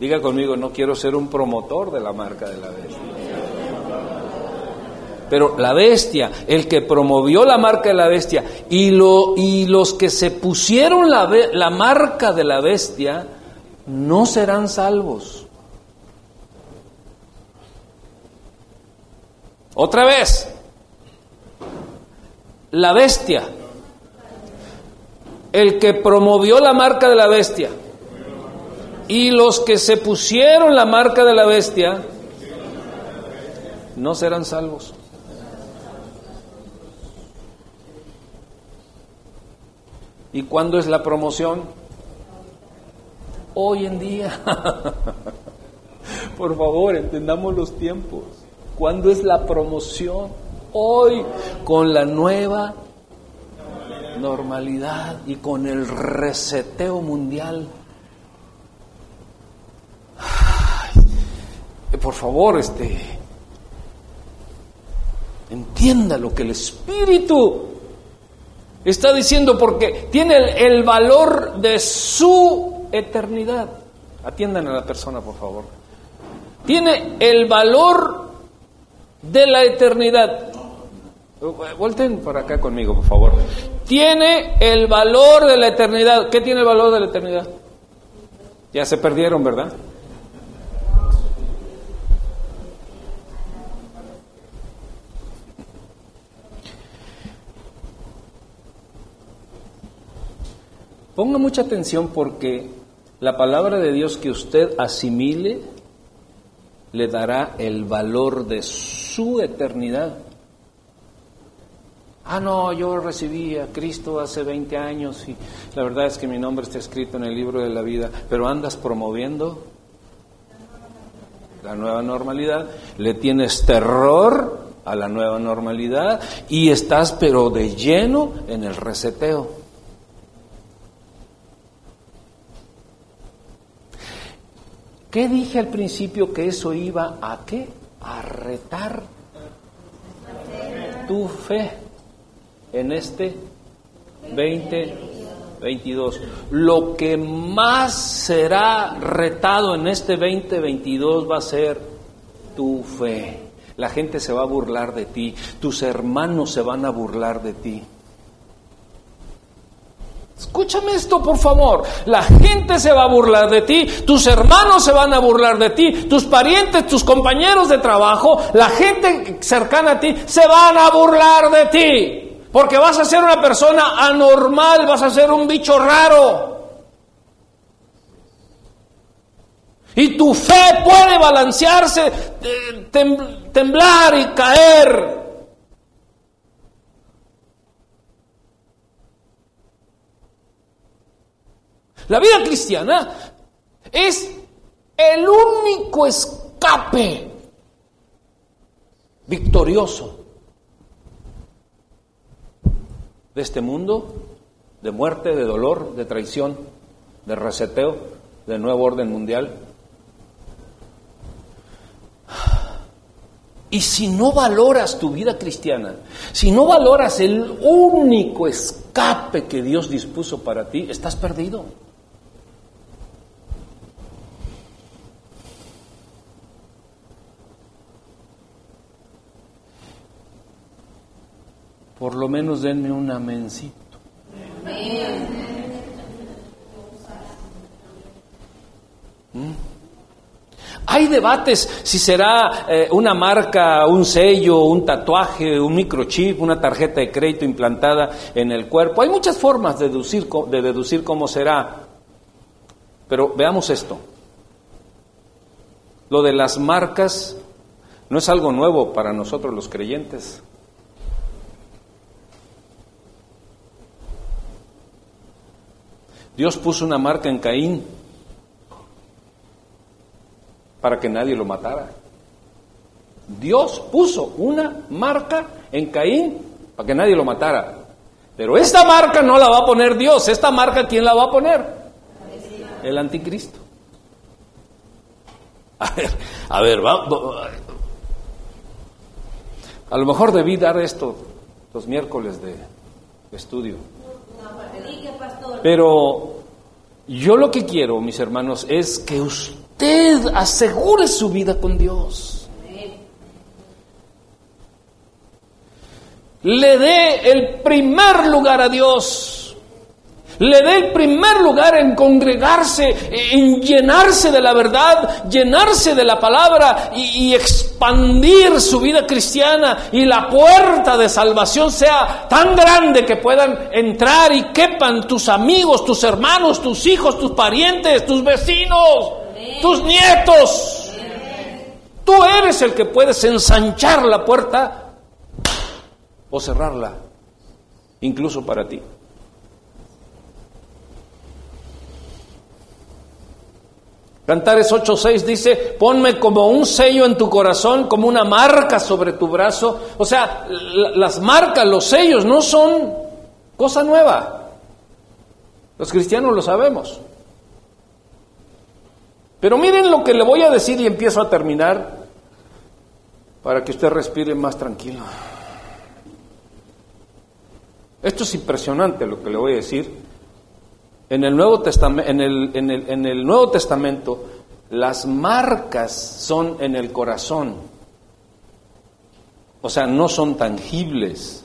diga conmigo, no quiero ser un promotor de la marca de la bestia. Pero la bestia, el que promovió la marca de la bestia y, lo, y los que se pusieron la, la marca de la bestia, no serán salvos. Otra vez, la bestia, el que promovió la marca de la bestia y los que se pusieron la marca de la bestia, no serán salvos. ¿Y cuándo es la promoción? Hoy en día. (laughs) Por favor, entendamos los tiempos. ¿Cuándo es la promoción? Hoy, con la nueva normalidad y con el reseteo mundial. por favor, este, entienda lo que el Espíritu está diciendo porque tiene el, el valor de su eternidad. Atiendan a la persona, por favor. Tiene el valor de la eternidad. Vuelten por acá conmigo, por favor. Tiene el valor de la eternidad. ¿Qué tiene el valor de la eternidad? Ya se perdieron, ¿verdad? Ponga mucha atención porque la palabra de Dios que usted asimile le dará el valor de su eternidad. Ah, no, yo recibí a Cristo hace 20 años y la verdad es que mi nombre está escrito en el libro de la vida, pero andas promoviendo la nueva normalidad, le tienes terror a la nueva normalidad y estás pero de lleno en el reseteo. ¿Qué dije al principio que eso iba a qué? A retar tu fe en este 2022. Lo que más será retado en este 2022 va a ser tu fe. La gente se va a burlar de ti, tus hermanos se van a burlar de ti. Escúchame esto, por favor. La gente se va a burlar de ti, tus hermanos se van a burlar de ti, tus parientes, tus compañeros de trabajo, la gente cercana a ti se van a burlar de ti. Porque vas a ser una persona anormal, vas a ser un bicho raro. Y tu fe puede balancearse, temblar y caer. La vida cristiana es el único escape victorioso este mundo de muerte, de dolor, de traición, de reseteo, de nuevo orden mundial. Y si no valoras tu vida cristiana, si no valoras el único escape que Dios dispuso para ti, estás perdido. Por lo menos denme un amencito. ¿Mm? Hay debates si será eh, una marca, un sello, un tatuaje, un microchip, una tarjeta de crédito implantada en el cuerpo. Hay muchas formas de deducir, de deducir cómo será. Pero veamos esto. Lo de las marcas no es algo nuevo para nosotros los creyentes. Dios puso una marca en Caín para que nadie lo matara. Dios puso una marca en Caín para que nadie lo matara. Pero esta marca no la va a poner Dios. ¿Esta marca quién la va a poner? El anticristo. A ver, a ver, va, a lo mejor debí dar esto los miércoles de estudio. Pero yo lo que quiero, mis hermanos, es que usted asegure su vida con Dios. Le dé el primer lugar a Dios le dé el primer lugar en congregarse, en llenarse de la verdad, llenarse de la palabra y, expandir su vida cristiana y la puerta de salvación sea tan grande que puedan entrar y quepan tus amigos, tus hermanos, tus hijos, tus parientes, tus vecinos, tus nietos. Tú eres el que puedes ensanchar la puerta o cerrarla, incluso para ti. Cantares 8:6 dice, ponme como un sello en tu corazón, como una marca sobre tu brazo. O sea, las marcas, los sellos no son cosa nueva. Los cristianos lo sabemos. Pero miren lo que le voy a decir y empiezo a terminar para que usted respire más tranquilo. Esto es impresionante lo que le voy a decir. En el Nuevo Testamento, en el, en el Nuevo Testamento las marcas son en el corazón. O sea, no son tangibles.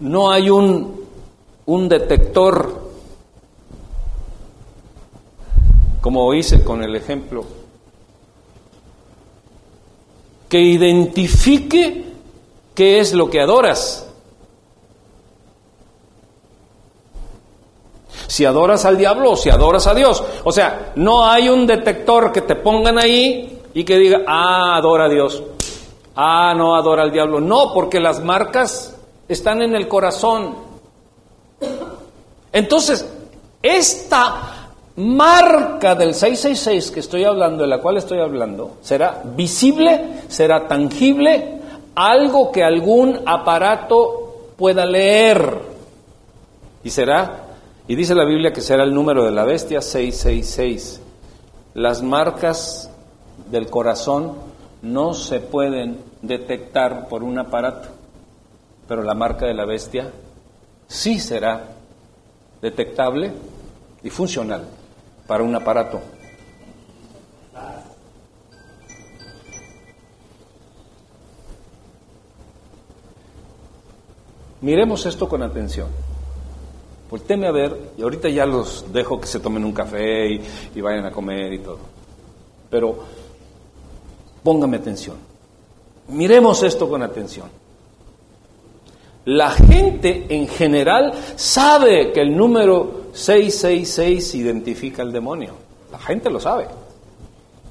No hay un, un detector, como hice con el ejemplo, que identifique qué es lo que adoras. Si adoras al diablo o si adoras a Dios. O sea, no hay un detector que te pongan ahí y que diga, ah, adora a Dios, ah, no adora al diablo. No, porque las marcas están en el corazón. Entonces, esta marca del 666 que estoy hablando, de la cual estoy hablando, será visible, será tangible, algo que algún aparato pueda leer y será y dice la Biblia que será el número de la bestia 666. Las marcas del corazón no se pueden detectar por un aparato, pero la marca de la bestia sí será detectable y funcional para un aparato. Miremos esto con atención. Volteme a ver, y ahorita ya los dejo que se tomen un café y, vayan a comer y todo. Pero póngame atención. Miremos esto con atención. La gente en general sabe que el número 666 identifica al demonio. La gente lo sabe.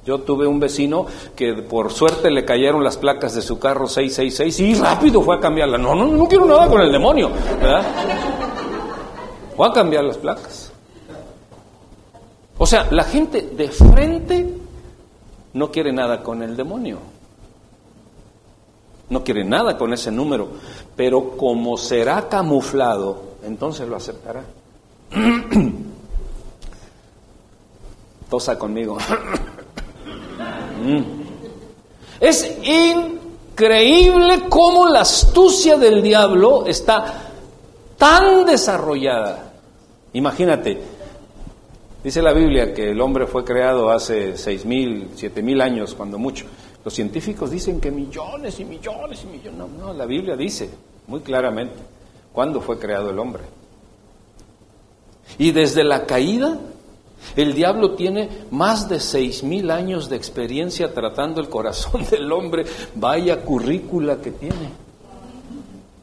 Yo tuve un vecino que por suerte le cayeron las placas de su carro 666 y rápido fue a cambiarla. No, no, no quiero nada con el demonio. ¿verdad? Fue a cambiar las placas. O sea, la gente de frente no quiere nada con el demonio. No quiere nada con ese número. Pero como será camuflado, entonces lo aceptará. (clears throat) Tosa conmigo. (clears throat) Mm. Es increíble cómo la astucia del diablo está tan desarrollada. Imagínate, dice la Biblia que el hombre fue creado hace seis mil, siete mil años, cuando mucho. Los científicos dicen que millones y millones y millones. No, no, la Biblia dice muy claramente cuándo fue creado el hombre. Y desde la caída el diablo tiene más de seis mil años de experiencia tratando el corazón (laughs) del hombre. Vaya currícula que tiene.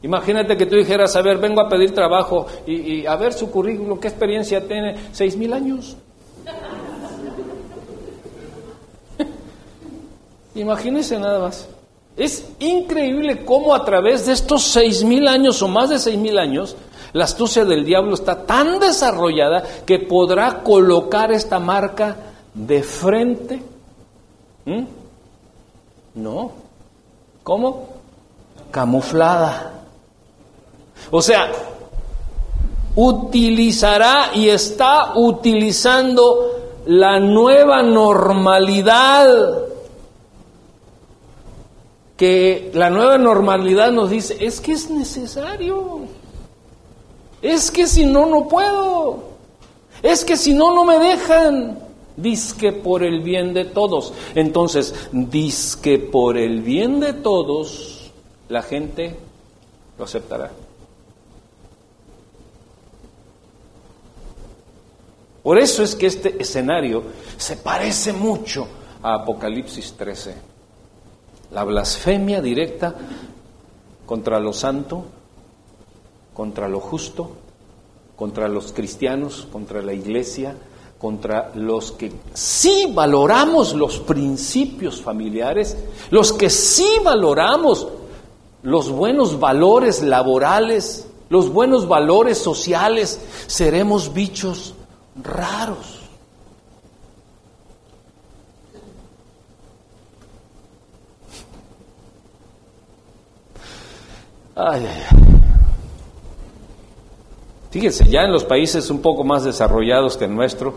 Imagínate que tú dijeras, a ver, vengo a pedir trabajo y, a ver su currículum, ¿qué experiencia tiene? Seis mil años. (laughs) Imagínese nada más. Es increíble cómo a través de estos seis mil años o más de seis mil años, la astucia del diablo está tan desarrollada que podrá colocar esta marca de frente. ¿Mm? No. ¿Cómo? Camuflada. O sea, utilizará y está utilizando la nueva normalidad que la nueva normalidad nos dice, es que es necesario. Es que si no, no puedo. Es que si no, no me dejan. Disque por el bien de todos. Entonces, disque por el bien de todos, la gente lo aceptará. Por eso es que este escenario se parece mucho a Apocalipsis 13. La blasfemia directa contra lo santo, contra lo justo, contra los cristianos, contra la iglesia, contra los que sí valoramos los principios familiares, los que sí valoramos los buenos valores laborales, los buenos valores sociales, seremos bichos raros. Ay, ay, ay. Fíjense, ya en los países un poco más desarrollados que el nuestro,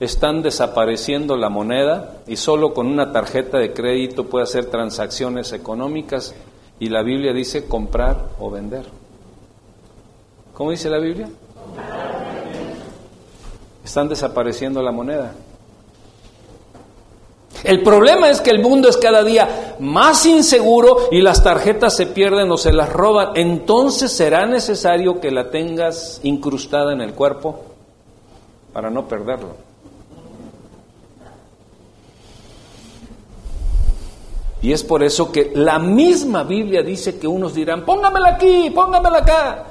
están desapareciendo la moneda y solo con una tarjeta de crédito puede hacer transacciones económicas y la Biblia dice comprar o vender. ¿Cómo dice la Biblia? Están desapareciendo la moneda. El problema es que el mundo es cada día más inseguro y las tarjetas se pierden o se las roban. Entonces será necesario que la tengas incrustada en el cuerpo para no perderlo. Y es por eso que la misma Biblia dice que unos dirán, póngamela aquí, póngamela acá.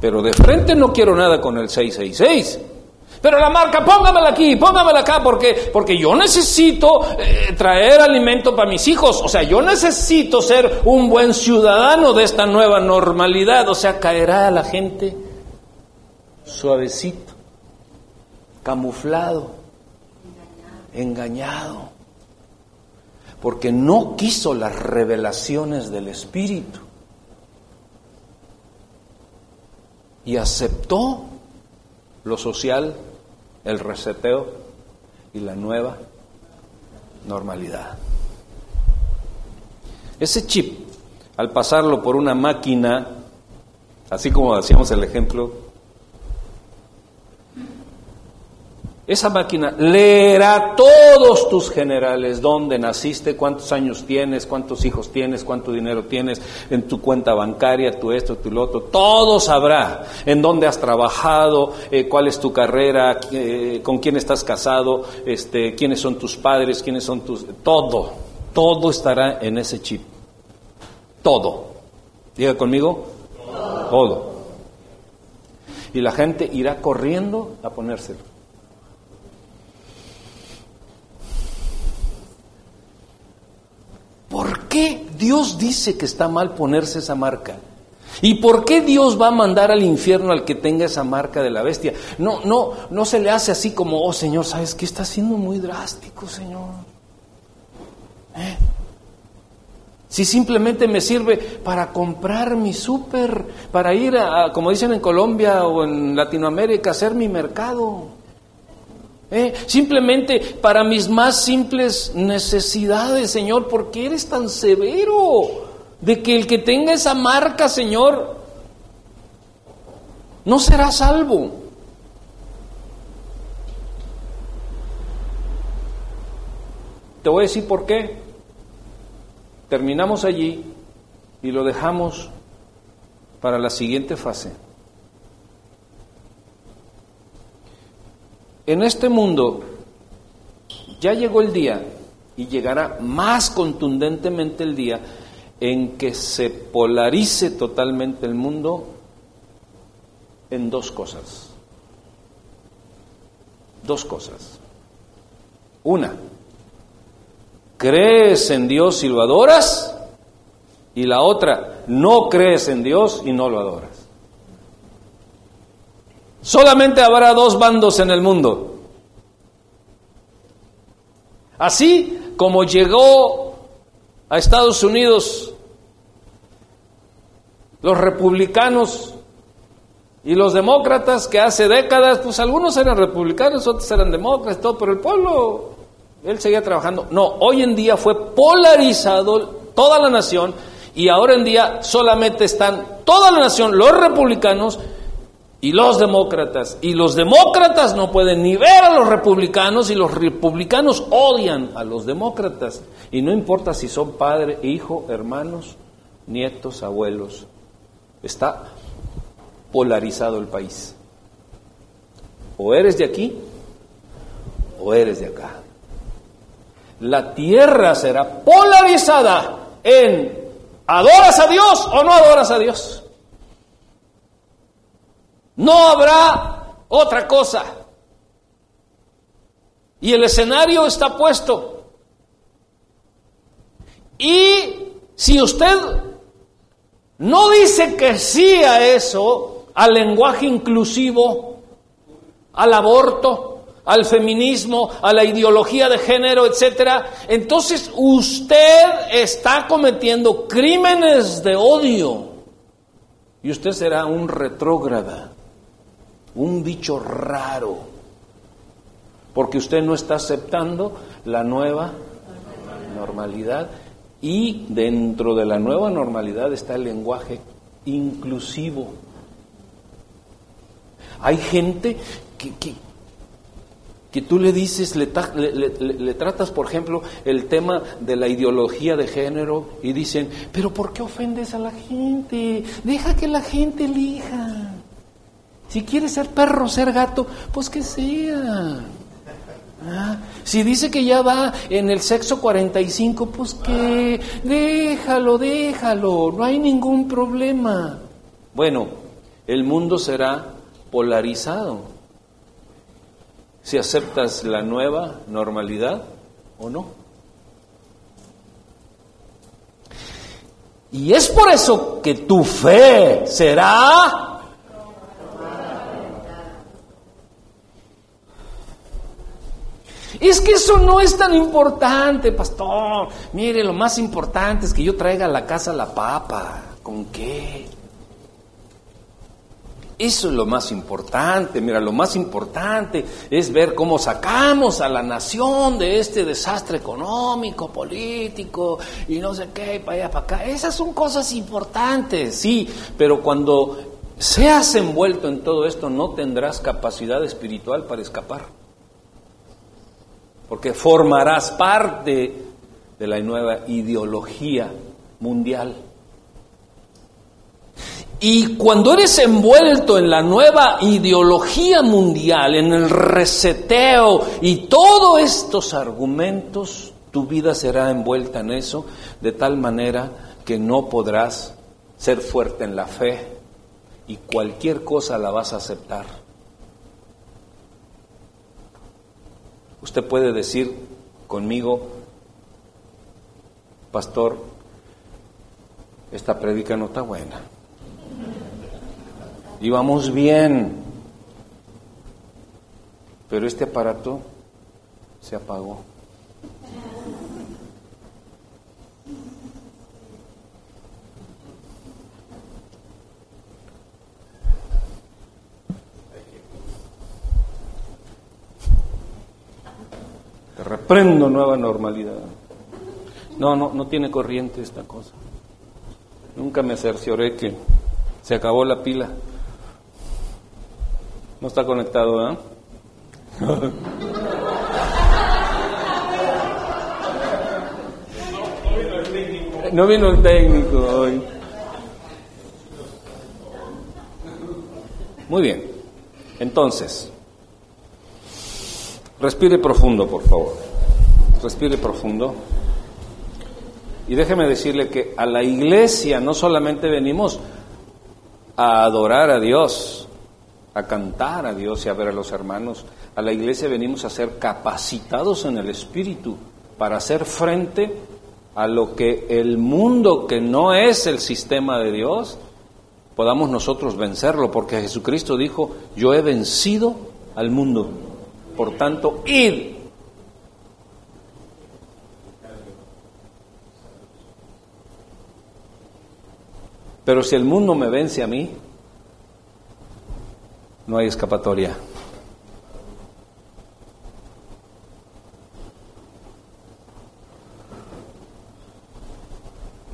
Pero de frente no quiero nada con el 666. Pero la marca, póngamela aquí, póngamela acá, porque, porque yo necesito eh, traer alimento para mis hijos. O sea, yo necesito ser un buen ciudadano de esta nueva normalidad. O sea, caerá la gente suavecito, camuflado, engañado, porque no quiso las revelaciones del Espíritu y aceptó lo social, el reseteo y la nueva normalidad. Ese chip, al pasarlo por una máquina, así como hacíamos el ejemplo Esa máquina leerá todos tus generales, dónde naciste, cuántos años tienes, cuántos hijos tienes, cuánto dinero tienes en tu cuenta bancaria, tu esto, tu lo otro, todo sabrá en dónde has trabajado, eh, cuál es tu carrera, eh, con quién estás casado, este, quiénes son tus padres, quiénes son tus... Todo, todo estará en ese chip. todo. Diga conmigo, todo. Y la gente irá corriendo a ponérselo. ¿Por qué Dios dice que está mal ponerse esa marca? ¿Y por qué Dios va a mandar al infierno al que tenga esa marca de la bestia? No, no, no se le hace así como, oh Señor, ¿sabes qué está siendo muy drástico, Señor? ¿Eh? Si simplemente me sirve para comprar mi súper, para ir a, como dicen en Colombia o en Latinoamérica, hacer mi mercado. ¿Eh? Simplemente para mis más simples necesidades, Señor, ¿por qué eres tan severo? de que el que tenga esa marca, Señor, no será salvo. Te voy a decir por qué. Terminamos allí y lo dejamos para la siguiente fase. En este mundo ya llegó el día y llegará más contundentemente el día en que se polarice totalmente el mundo en dos cosas. Dos cosas. Una, crees en Dios y lo adoras. Y la otra, no crees en Dios y no lo adoras. Solamente habrá dos bandos en el mundo. Así como llegó a Estados Unidos, los republicanos y los demócratas que hace décadas, pues algunos eran republicanos, otros eran demócratas, todo, pero el pueblo, él seguía trabajando. No, hoy en día fue polarizado toda la nación y ahora en día solamente están toda la nación, los republicanos y los demócratas. Y los demócratas no pueden ni ver a los republicanos y los republicanos odian a los demócratas. Y no importa si son padre, hijo, hermanos, nietos, abuelos. Está polarizado el país. O eres de aquí o eres de acá. La tierra será polarizada en adoras a Dios o no adoras a Dios. No habrá otra cosa. Y el escenario está puesto. Y si usted no dice que sí a eso, al lenguaje inclusivo, al aborto, al feminismo, a la ideología de género, etcétera, entonces usted está cometiendo crímenes de odio y usted será un retrógrada, un bicho raro, porque usted no está aceptando la nueva normalidad y dentro de la nueva normalidad está el lenguaje inclusivo. Hay gente que, que, tú le dices, le, le, tratas, por ejemplo, el tema de la ideología de género y dicen, pero ¿por qué ofendes a la gente? Deja que la gente elija. Si quiere ser perro, ser gato, pues que sea. Ah, si dice que ya va en el sexo 45, pues que déjalo, déjalo, no hay ningún problema. Bueno, el mundo será polarizado si aceptas la nueva normalidad o no. Y es por eso que tu fe será Es que eso no es tan importante, pastor. Mire, lo más importante es que yo traiga a la casa la papa. ¿Con qué? Eso es lo más importante. Mira, lo más importante es ver cómo sacamos a la nación de este desastre económico, político y no sé qué, para allá, para acá. Esas son cosas importantes, sí, pero cuando seas envuelto en todo esto no tendrás capacidad espiritual para escapar porque formarás parte de la nueva ideología mundial. Y cuando eres envuelto en la nueva ideología mundial, en el reseteo y todos estos argumentos, tu vida será envuelta en eso de tal manera que no podrás ser fuerte en la fe y cualquier cosa la vas a aceptar. Usted puede decir conmigo, pastor, esta prédica no está buena. Íbamos bien, pero este aparato se apagó. Nueva normalidad. No, no, no tiene corriente esta cosa. Nunca me cercioré que se acabó la pila. No está conectado, ¿eh? No vino el técnico hoy. Muy bien. Entonces, respire profundo, por favor. Respire profundo. Y déjeme decirle que a la iglesia no solamente venimos a adorar a Dios, a cantar a Dios y a ver a los hermanos. A la iglesia venimos a ser capacitados en el Espíritu para hacer frente a lo que el mundo que no es el sistema de Dios, podamos nosotros vencerlo, porque Jesucristo dijo, yo he vencido al mundo. Por tanto, id Pero si el mundo me vence a mí, no hay escapatoria.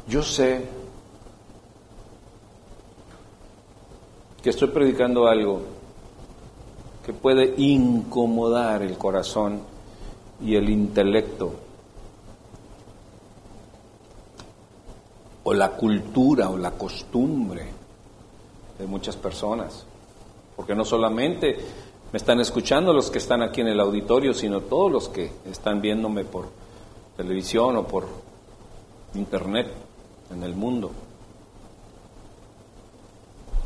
Yo sé que estoy predicando algo que puede incomodar el corazón y el intelecto o la cultura o la costumbre de muchas personas. Porque no solamente me están escuchando los que están aquí en el auditorio, sino todos los que están viéndome por televisión o por internet en el mundo.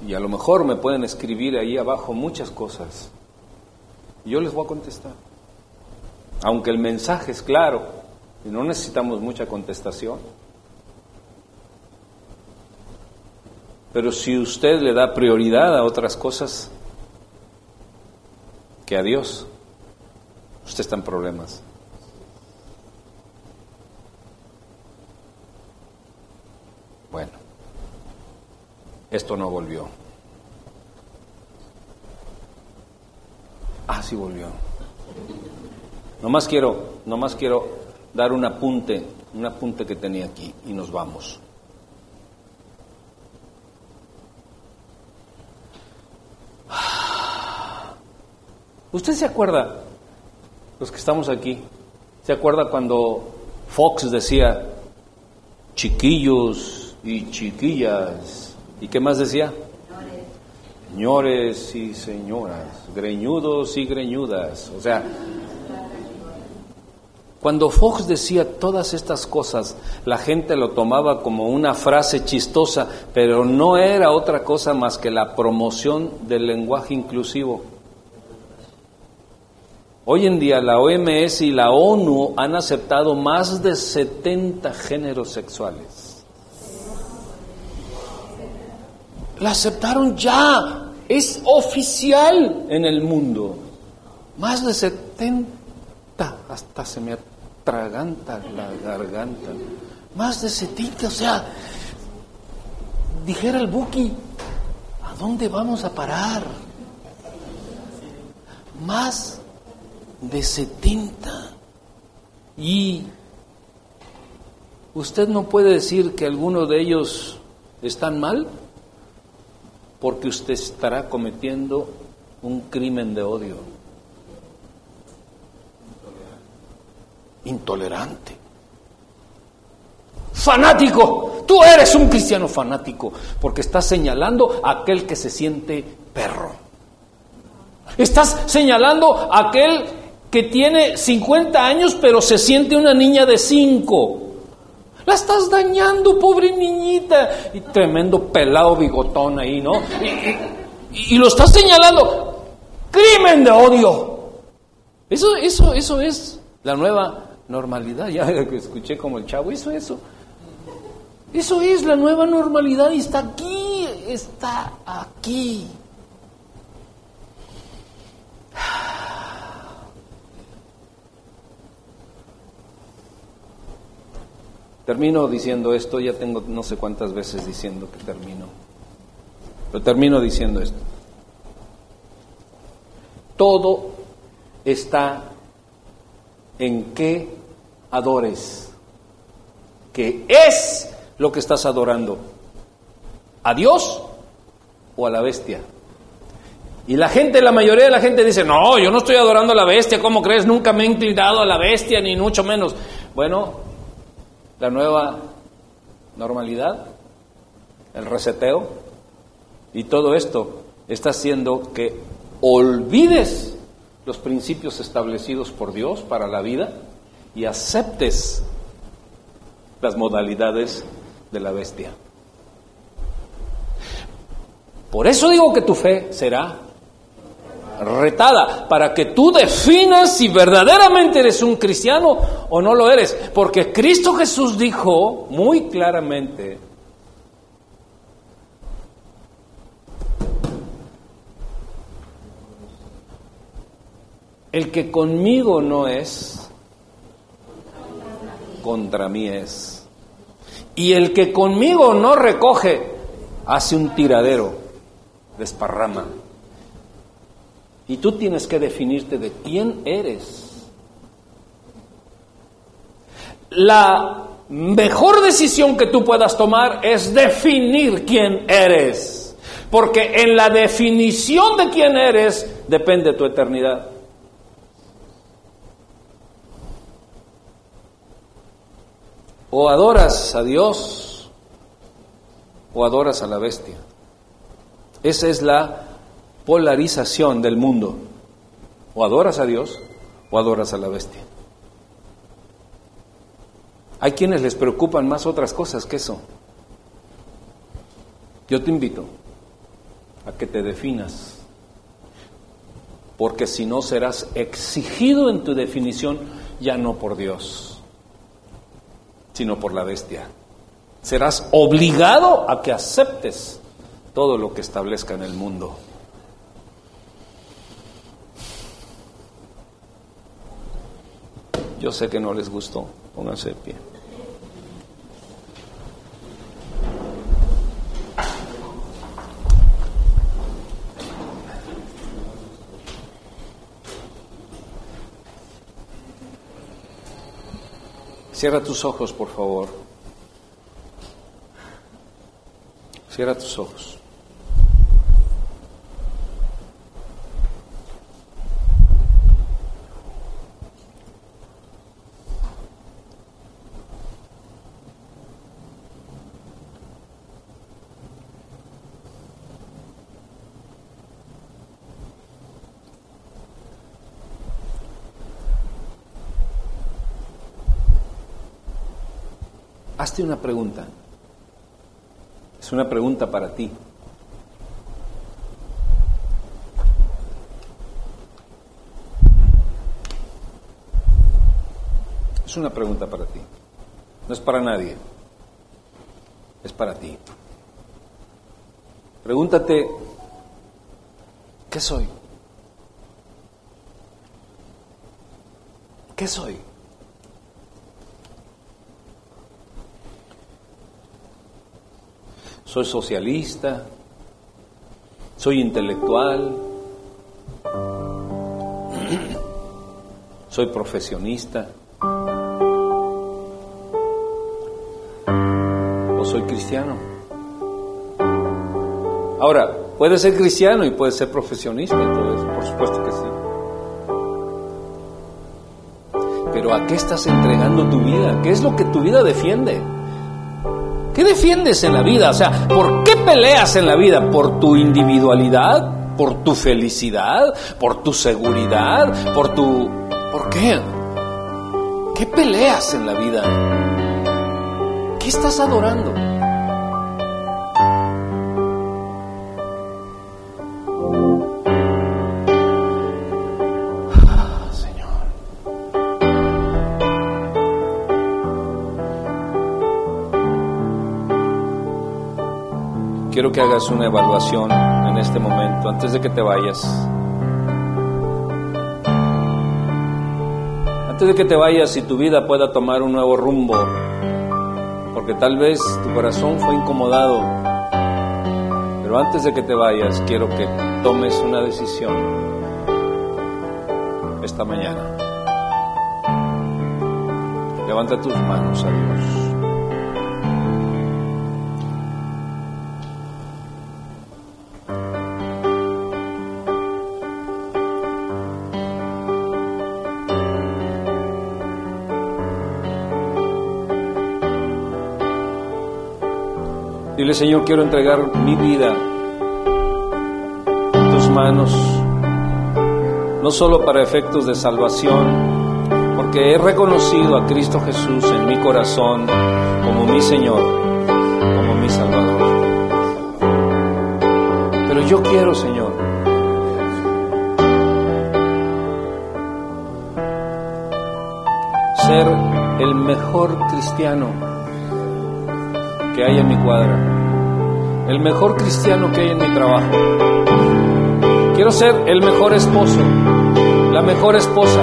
Y a lo mejor me pueden escribir ahí abajo muchas cosas. Y yo les voy a contestar. Aunque el mensaje es claro y no necesitamos mucha contestación. Pero si usted le da prioridad a otras cosas que a Dios, usted está en problemas. Bueno, esto no volvió. Ah, sí volvió. Nomás quiero, nomás quiero dar un apunte, un apunte que tenía aquí y nos vamos. ¿Usted se acuerda, los que estamos aquí, se acuerda cuando Fox decía chiquillos y chiquillas? ¿Y qué más decía? Señores y señoras, greñudos y greñudas. O sea, cuando Fox decía todas estas cosas, la gente lo tomaba como una frase chistosa, pero no era otra cosa más que la promoción del lenguaje inclusivo. Hoy en día la OMS y la ONU han aceptado más de 70 géneros sexuales. La aceptaron ya, es oficial en el mundo. Más de 70, hasta se me atraganta la garganta. Más de 70, o sea, dijera el Buki, ¿a dónde vamos a parar? Más de 70. Y usted no puede decir que alguno de ellos están mal porque usted estará cometiendo un crimen de odio. Intolerante. Fanático. Tú eres un cristiano fanático porque estás señalando a aquel que se siente perro. Estás señalando a aquel que tiene 50 años pero se siente una niña de 5. La estás dañando, pobre niñita. Y tremendo pelado bigotón ahí, ¿no? Y, lo estás señalando. Crimen de odio. Eso, eso, eso es la nueva normalidad. Ya (laughs) escuché como el chavo, eso, eso. Eso es la nueva normalidad y está aquí, está aquí. Termino diciendo esto, ya tengo no sé cuántas veces diciendo que termino, pero termino diciendo esto. Todo está en que adores, que es lo que estás adorando, a Dios o a la bestia. Y la gente, la mayoría de la gente dice, no, yo no estoy adorando a la bestia, ¿cómo crees? Nunca me he inclinado a la bestia, ni mucho menos. Bueno, la nueva normalidad, el reseteo y todo esto está haciendo que olvides los principios establecidos por Dios para la vida y aceptes las modalidades de la bestia. Por eso digo que tu fe será retada para que tú definas si verdaderamente eres un cristiano o no lo eres. Porque Cristo Jesús dijo muy claramente, el que conmigo no es, contra mí es. Y el que conmigo no recoge, hace un tiradero, desparrama. Y tú tienes que definirte de quién eres. La mejor decisión que tú puedas tomar es definir quién eres. Porque en la definición de quién eres depende tu eternidad. O adoras a Dios o adoras a la bestia. Esa es la polarización del mundo. O adoras a Dios o adoras a la bestia. Hay quienes les preocupan más otras cosas que eso. Yo te invito a que te definas, porque si no serás exigido en tu definición ya no por Dios, sino por la bestia. Serás obligado a que aceptes todo lo que establezca en el mundo. Yo sé que no les gustó. Pónganse de pie. Cierra tus ojos, por favor. Cierra tus ojos. Una pregunta. Es una pregunta para ti. Es una pregunta para ti. No es para nadie. Es para ti. Pregúntate, ¿qué soy? ¿Qué soy? Soy socialista, soy intelectual, soy profesionista, o soy cristiano. Ahora, puede ser cristiano y puede ser profesionista eso, por supuesto que sí. Pero ¿a qué estás entregando tu vida? ¿Qué es lo que tu vida defiende? ¿Qué defiendes en la vida? O sea, ¿por qué peleas en la vida? ¿Por tu individualidad? ¿Por tu felicidad? ¿Por tu seguridad? ¿Por tu... ¿Por qué? ¿Qué peleas en la vida? qué estás adorando? Quiero que hagas una evaluación en este momento, antes de que te vayas. Antes de que te vayas y tu vida pueda tomar un nuevo rumbo, porque tal vez tu corazón fue incomodado, pero antes de que te vayas quiero que tomes una decisión esta mañana. Levanta tus manos a Dios. Dile, Señor, quiero entregar mi vida en tus manos, no solo para efectos de salvación, porque he reconocido a Cristo Jesús en mi corazón como mi Señor, como mi Salvador. Pero yo quiero, Señor, ser el mejor cristiano que hay en mi cuadra, el mejor cristiano que hay en mi trabajo. Quiero ser el mejor esposo, la mejor esposa.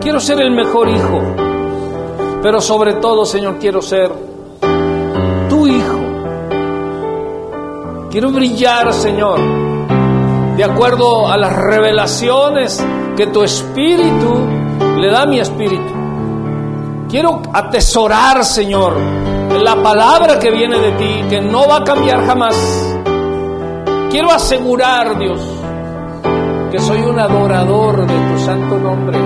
Quiero ser el mejor hijo, pero sobre todo, Señor, quiero ser tu hijo. Quiero brillar, Señor, de acuerdo a las revelaciones que tu espíritu le da a mi espíritu. Quiero atesorar, Señor, la palabra que viene de ti, que no va a cambiar jamás. Quiero asegurar, Dios, que soy un adorador de tu santo nombre.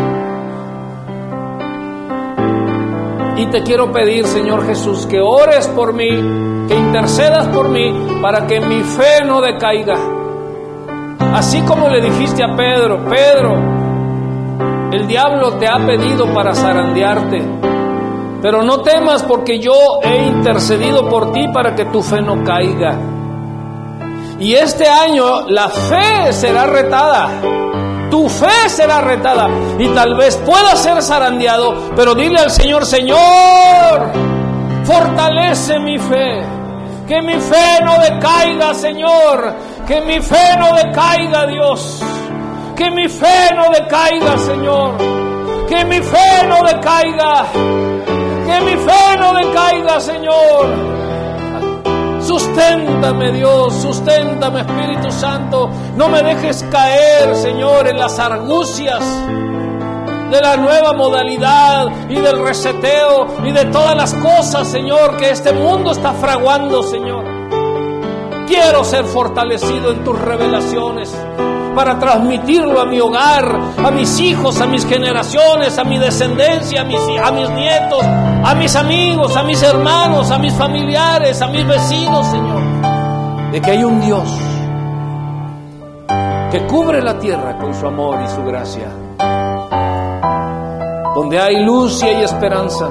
Y te quiero pedir, Señor Jesús, que ores por mí, que intercedas por mí, para que mi fe no decaiga. Así como le dijiste a Pedro, Pedro, el diablo te ha pedido para zarandearte, pero no temas porque yo he intercedido por ti para que tu fe no caiga. Y este año la fe será retada. Tu fe será retada. Y tal vez pueda ser zarandeado. Pero dile al Señor, Señor, fortalece mi fe. Que mi fe no decaiga, Señor. Que mi fe no decaiga, Dios. Que mi fe no decaiga, Señor. Que mi fe no decaiga. Que mi fe no decaiga, Señor. Susténtame Dios, susténtame Espíritu Santo. No me dejes caer, Señor, en las argucias de la nueva modalidad y del reseteo y de todas las cosas, Señor, que este mundo está fraguando, Señor. Quiero ser fortalecido en tus revelaciones para transmitirlo a mi hogar, a mis hijos, a mis generaciones, a mi descendencia, a mis, nietos, a mis amigos, a mis hermanos, a mis familiares, a mis vecinos, Señor, de que hay un Dios que cubre la tierra con su amor y su gracia, donde hay luz y hay esperanza.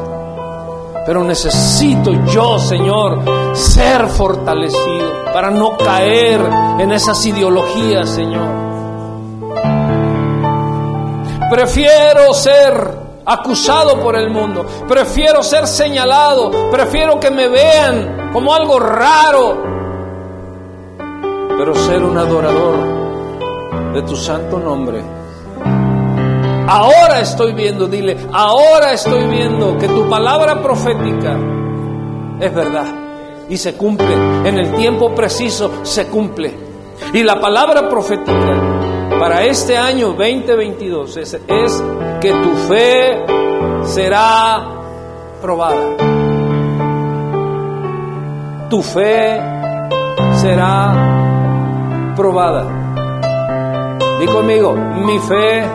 Pero necesito yo, Señor, ser fortalecido para no caer en esas ideologías, Señor. Prefiero ser acusado por el mundo, prefiero ser señalado, prefiero que me vean como algo raro, pero ser un adorador de tu santo nombre. Ahora estoy viendo, dile, ahora estoy viendo que tu palabra profética es verdad y se cumple. En el tiempo preciso se cumple. Y la palabra profética para este año 2022 es, es que tu fe será probada. Tu fe será probada. Di conmigo, mi fe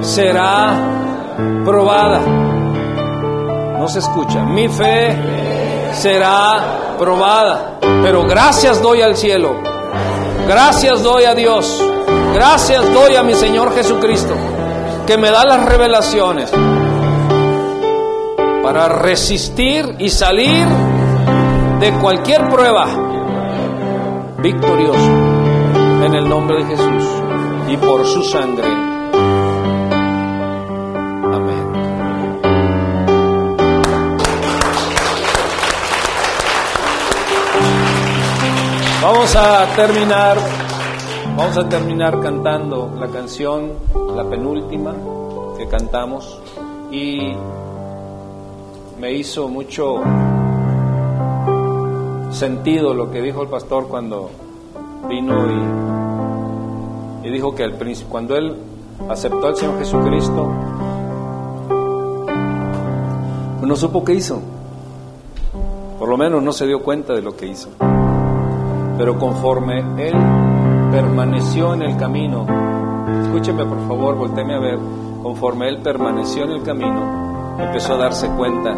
será probada. No se escucha. Mi fe será probada. Pero gracias doy al cielo. Gracias doy a Dios. Gracias doy a mi Señor Jesucristo, que me da las revelaciones para resistir y salir de cualquier prueba victorioso en el nombre de Jesús y por su sangre. Amén. Vamos a terminar, vamos a terminar cantando la canción, la penúltima que cantamos y me hizo mucho sentido lo que dijo el pastor cuando vino y, dijo que al cuando él aceptó al Señor Jesucristo, no supo qué hizo. Por lo menos no se dio cuenta de lo que hizo. Pero conforme él permaneció en el camino, escúcheme por favor, volteme a ver, conforme él permaneció en el camino, empezó a darse cuenta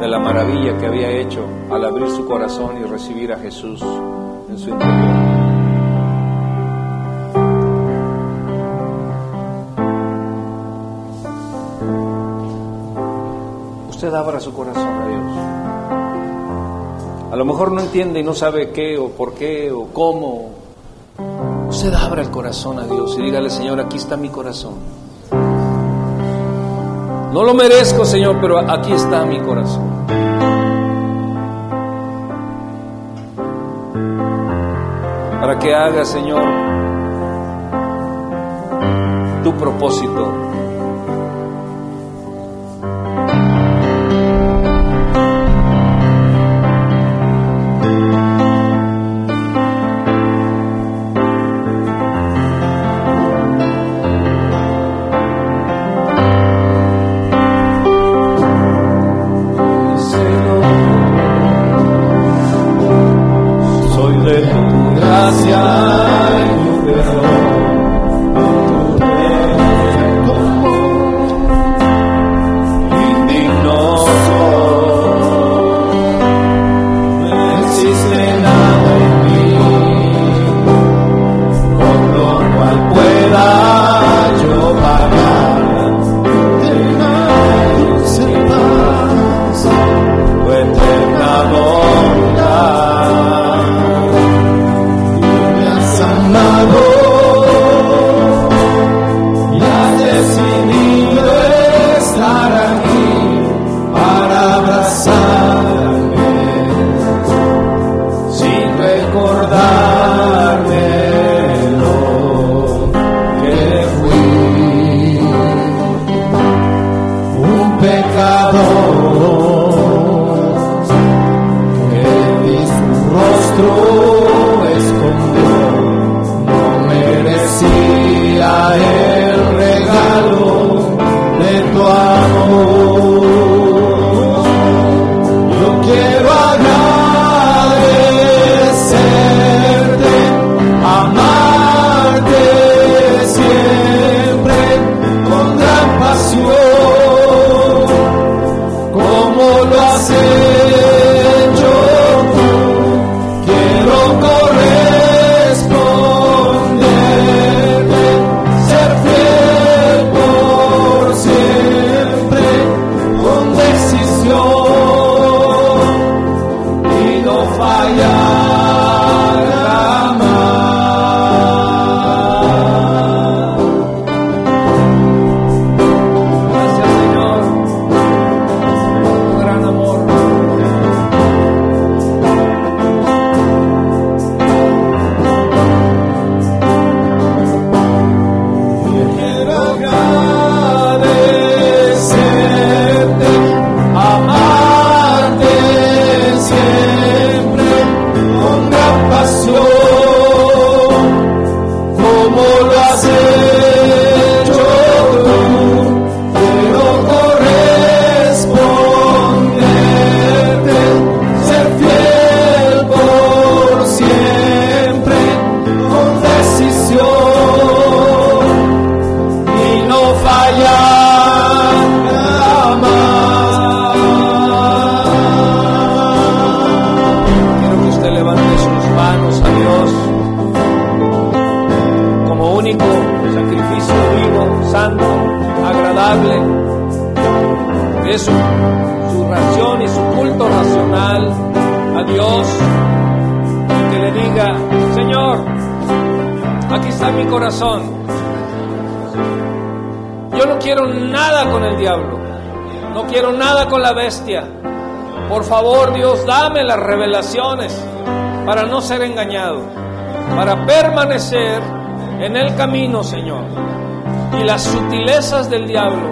de la maravilla que había hecho al abrir su corazón y recibir a Jesús en su interior. Usted abra su corazón a Dios. Lo mejor no entiende y no sabe qué o por qué o cómo. Usted abra el corazón a Dios y dígale, Señor, aquí está mi corazón. No lo merezco, Señor, pero aquí está mi corazón. Para que haga, Señor, tu propósito Dame las revelaciones para no ser engañado, para permanecer en el camino, Señor. Y las sutilezas del diablo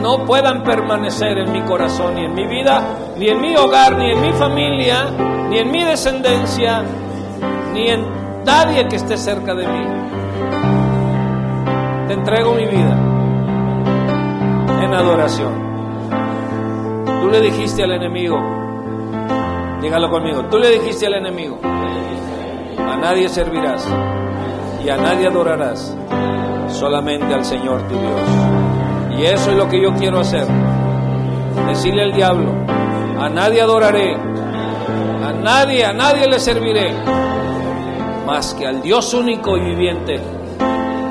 no puedan permanecer en mi corazón, ni en mi vida, ni en mi hogar, ni en mi familia, ni en mi descendencia, ni en nadie que esté cerca de mí. Te entrego mi vida en adoración. Tú le dijiste al enemigo, dígalo conmigo, tú le dijiste al enemigo, a nadie servirás y a nadie adorarás, solamente al Señor tu Dios. Y eso es lo que yo quiero hacer. Decirle al diablo, a nadie adoraré, a nadie, a nadie le serviré, más que al Dios único y viviente,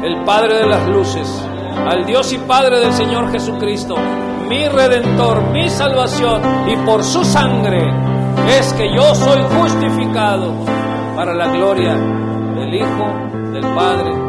el Padre de las luces, al Dios y Padre del Señor Jesucristo, mi redentor, mi salvación, y por su sangre es que yo soy justificado para la gloria del Hijo, del Padre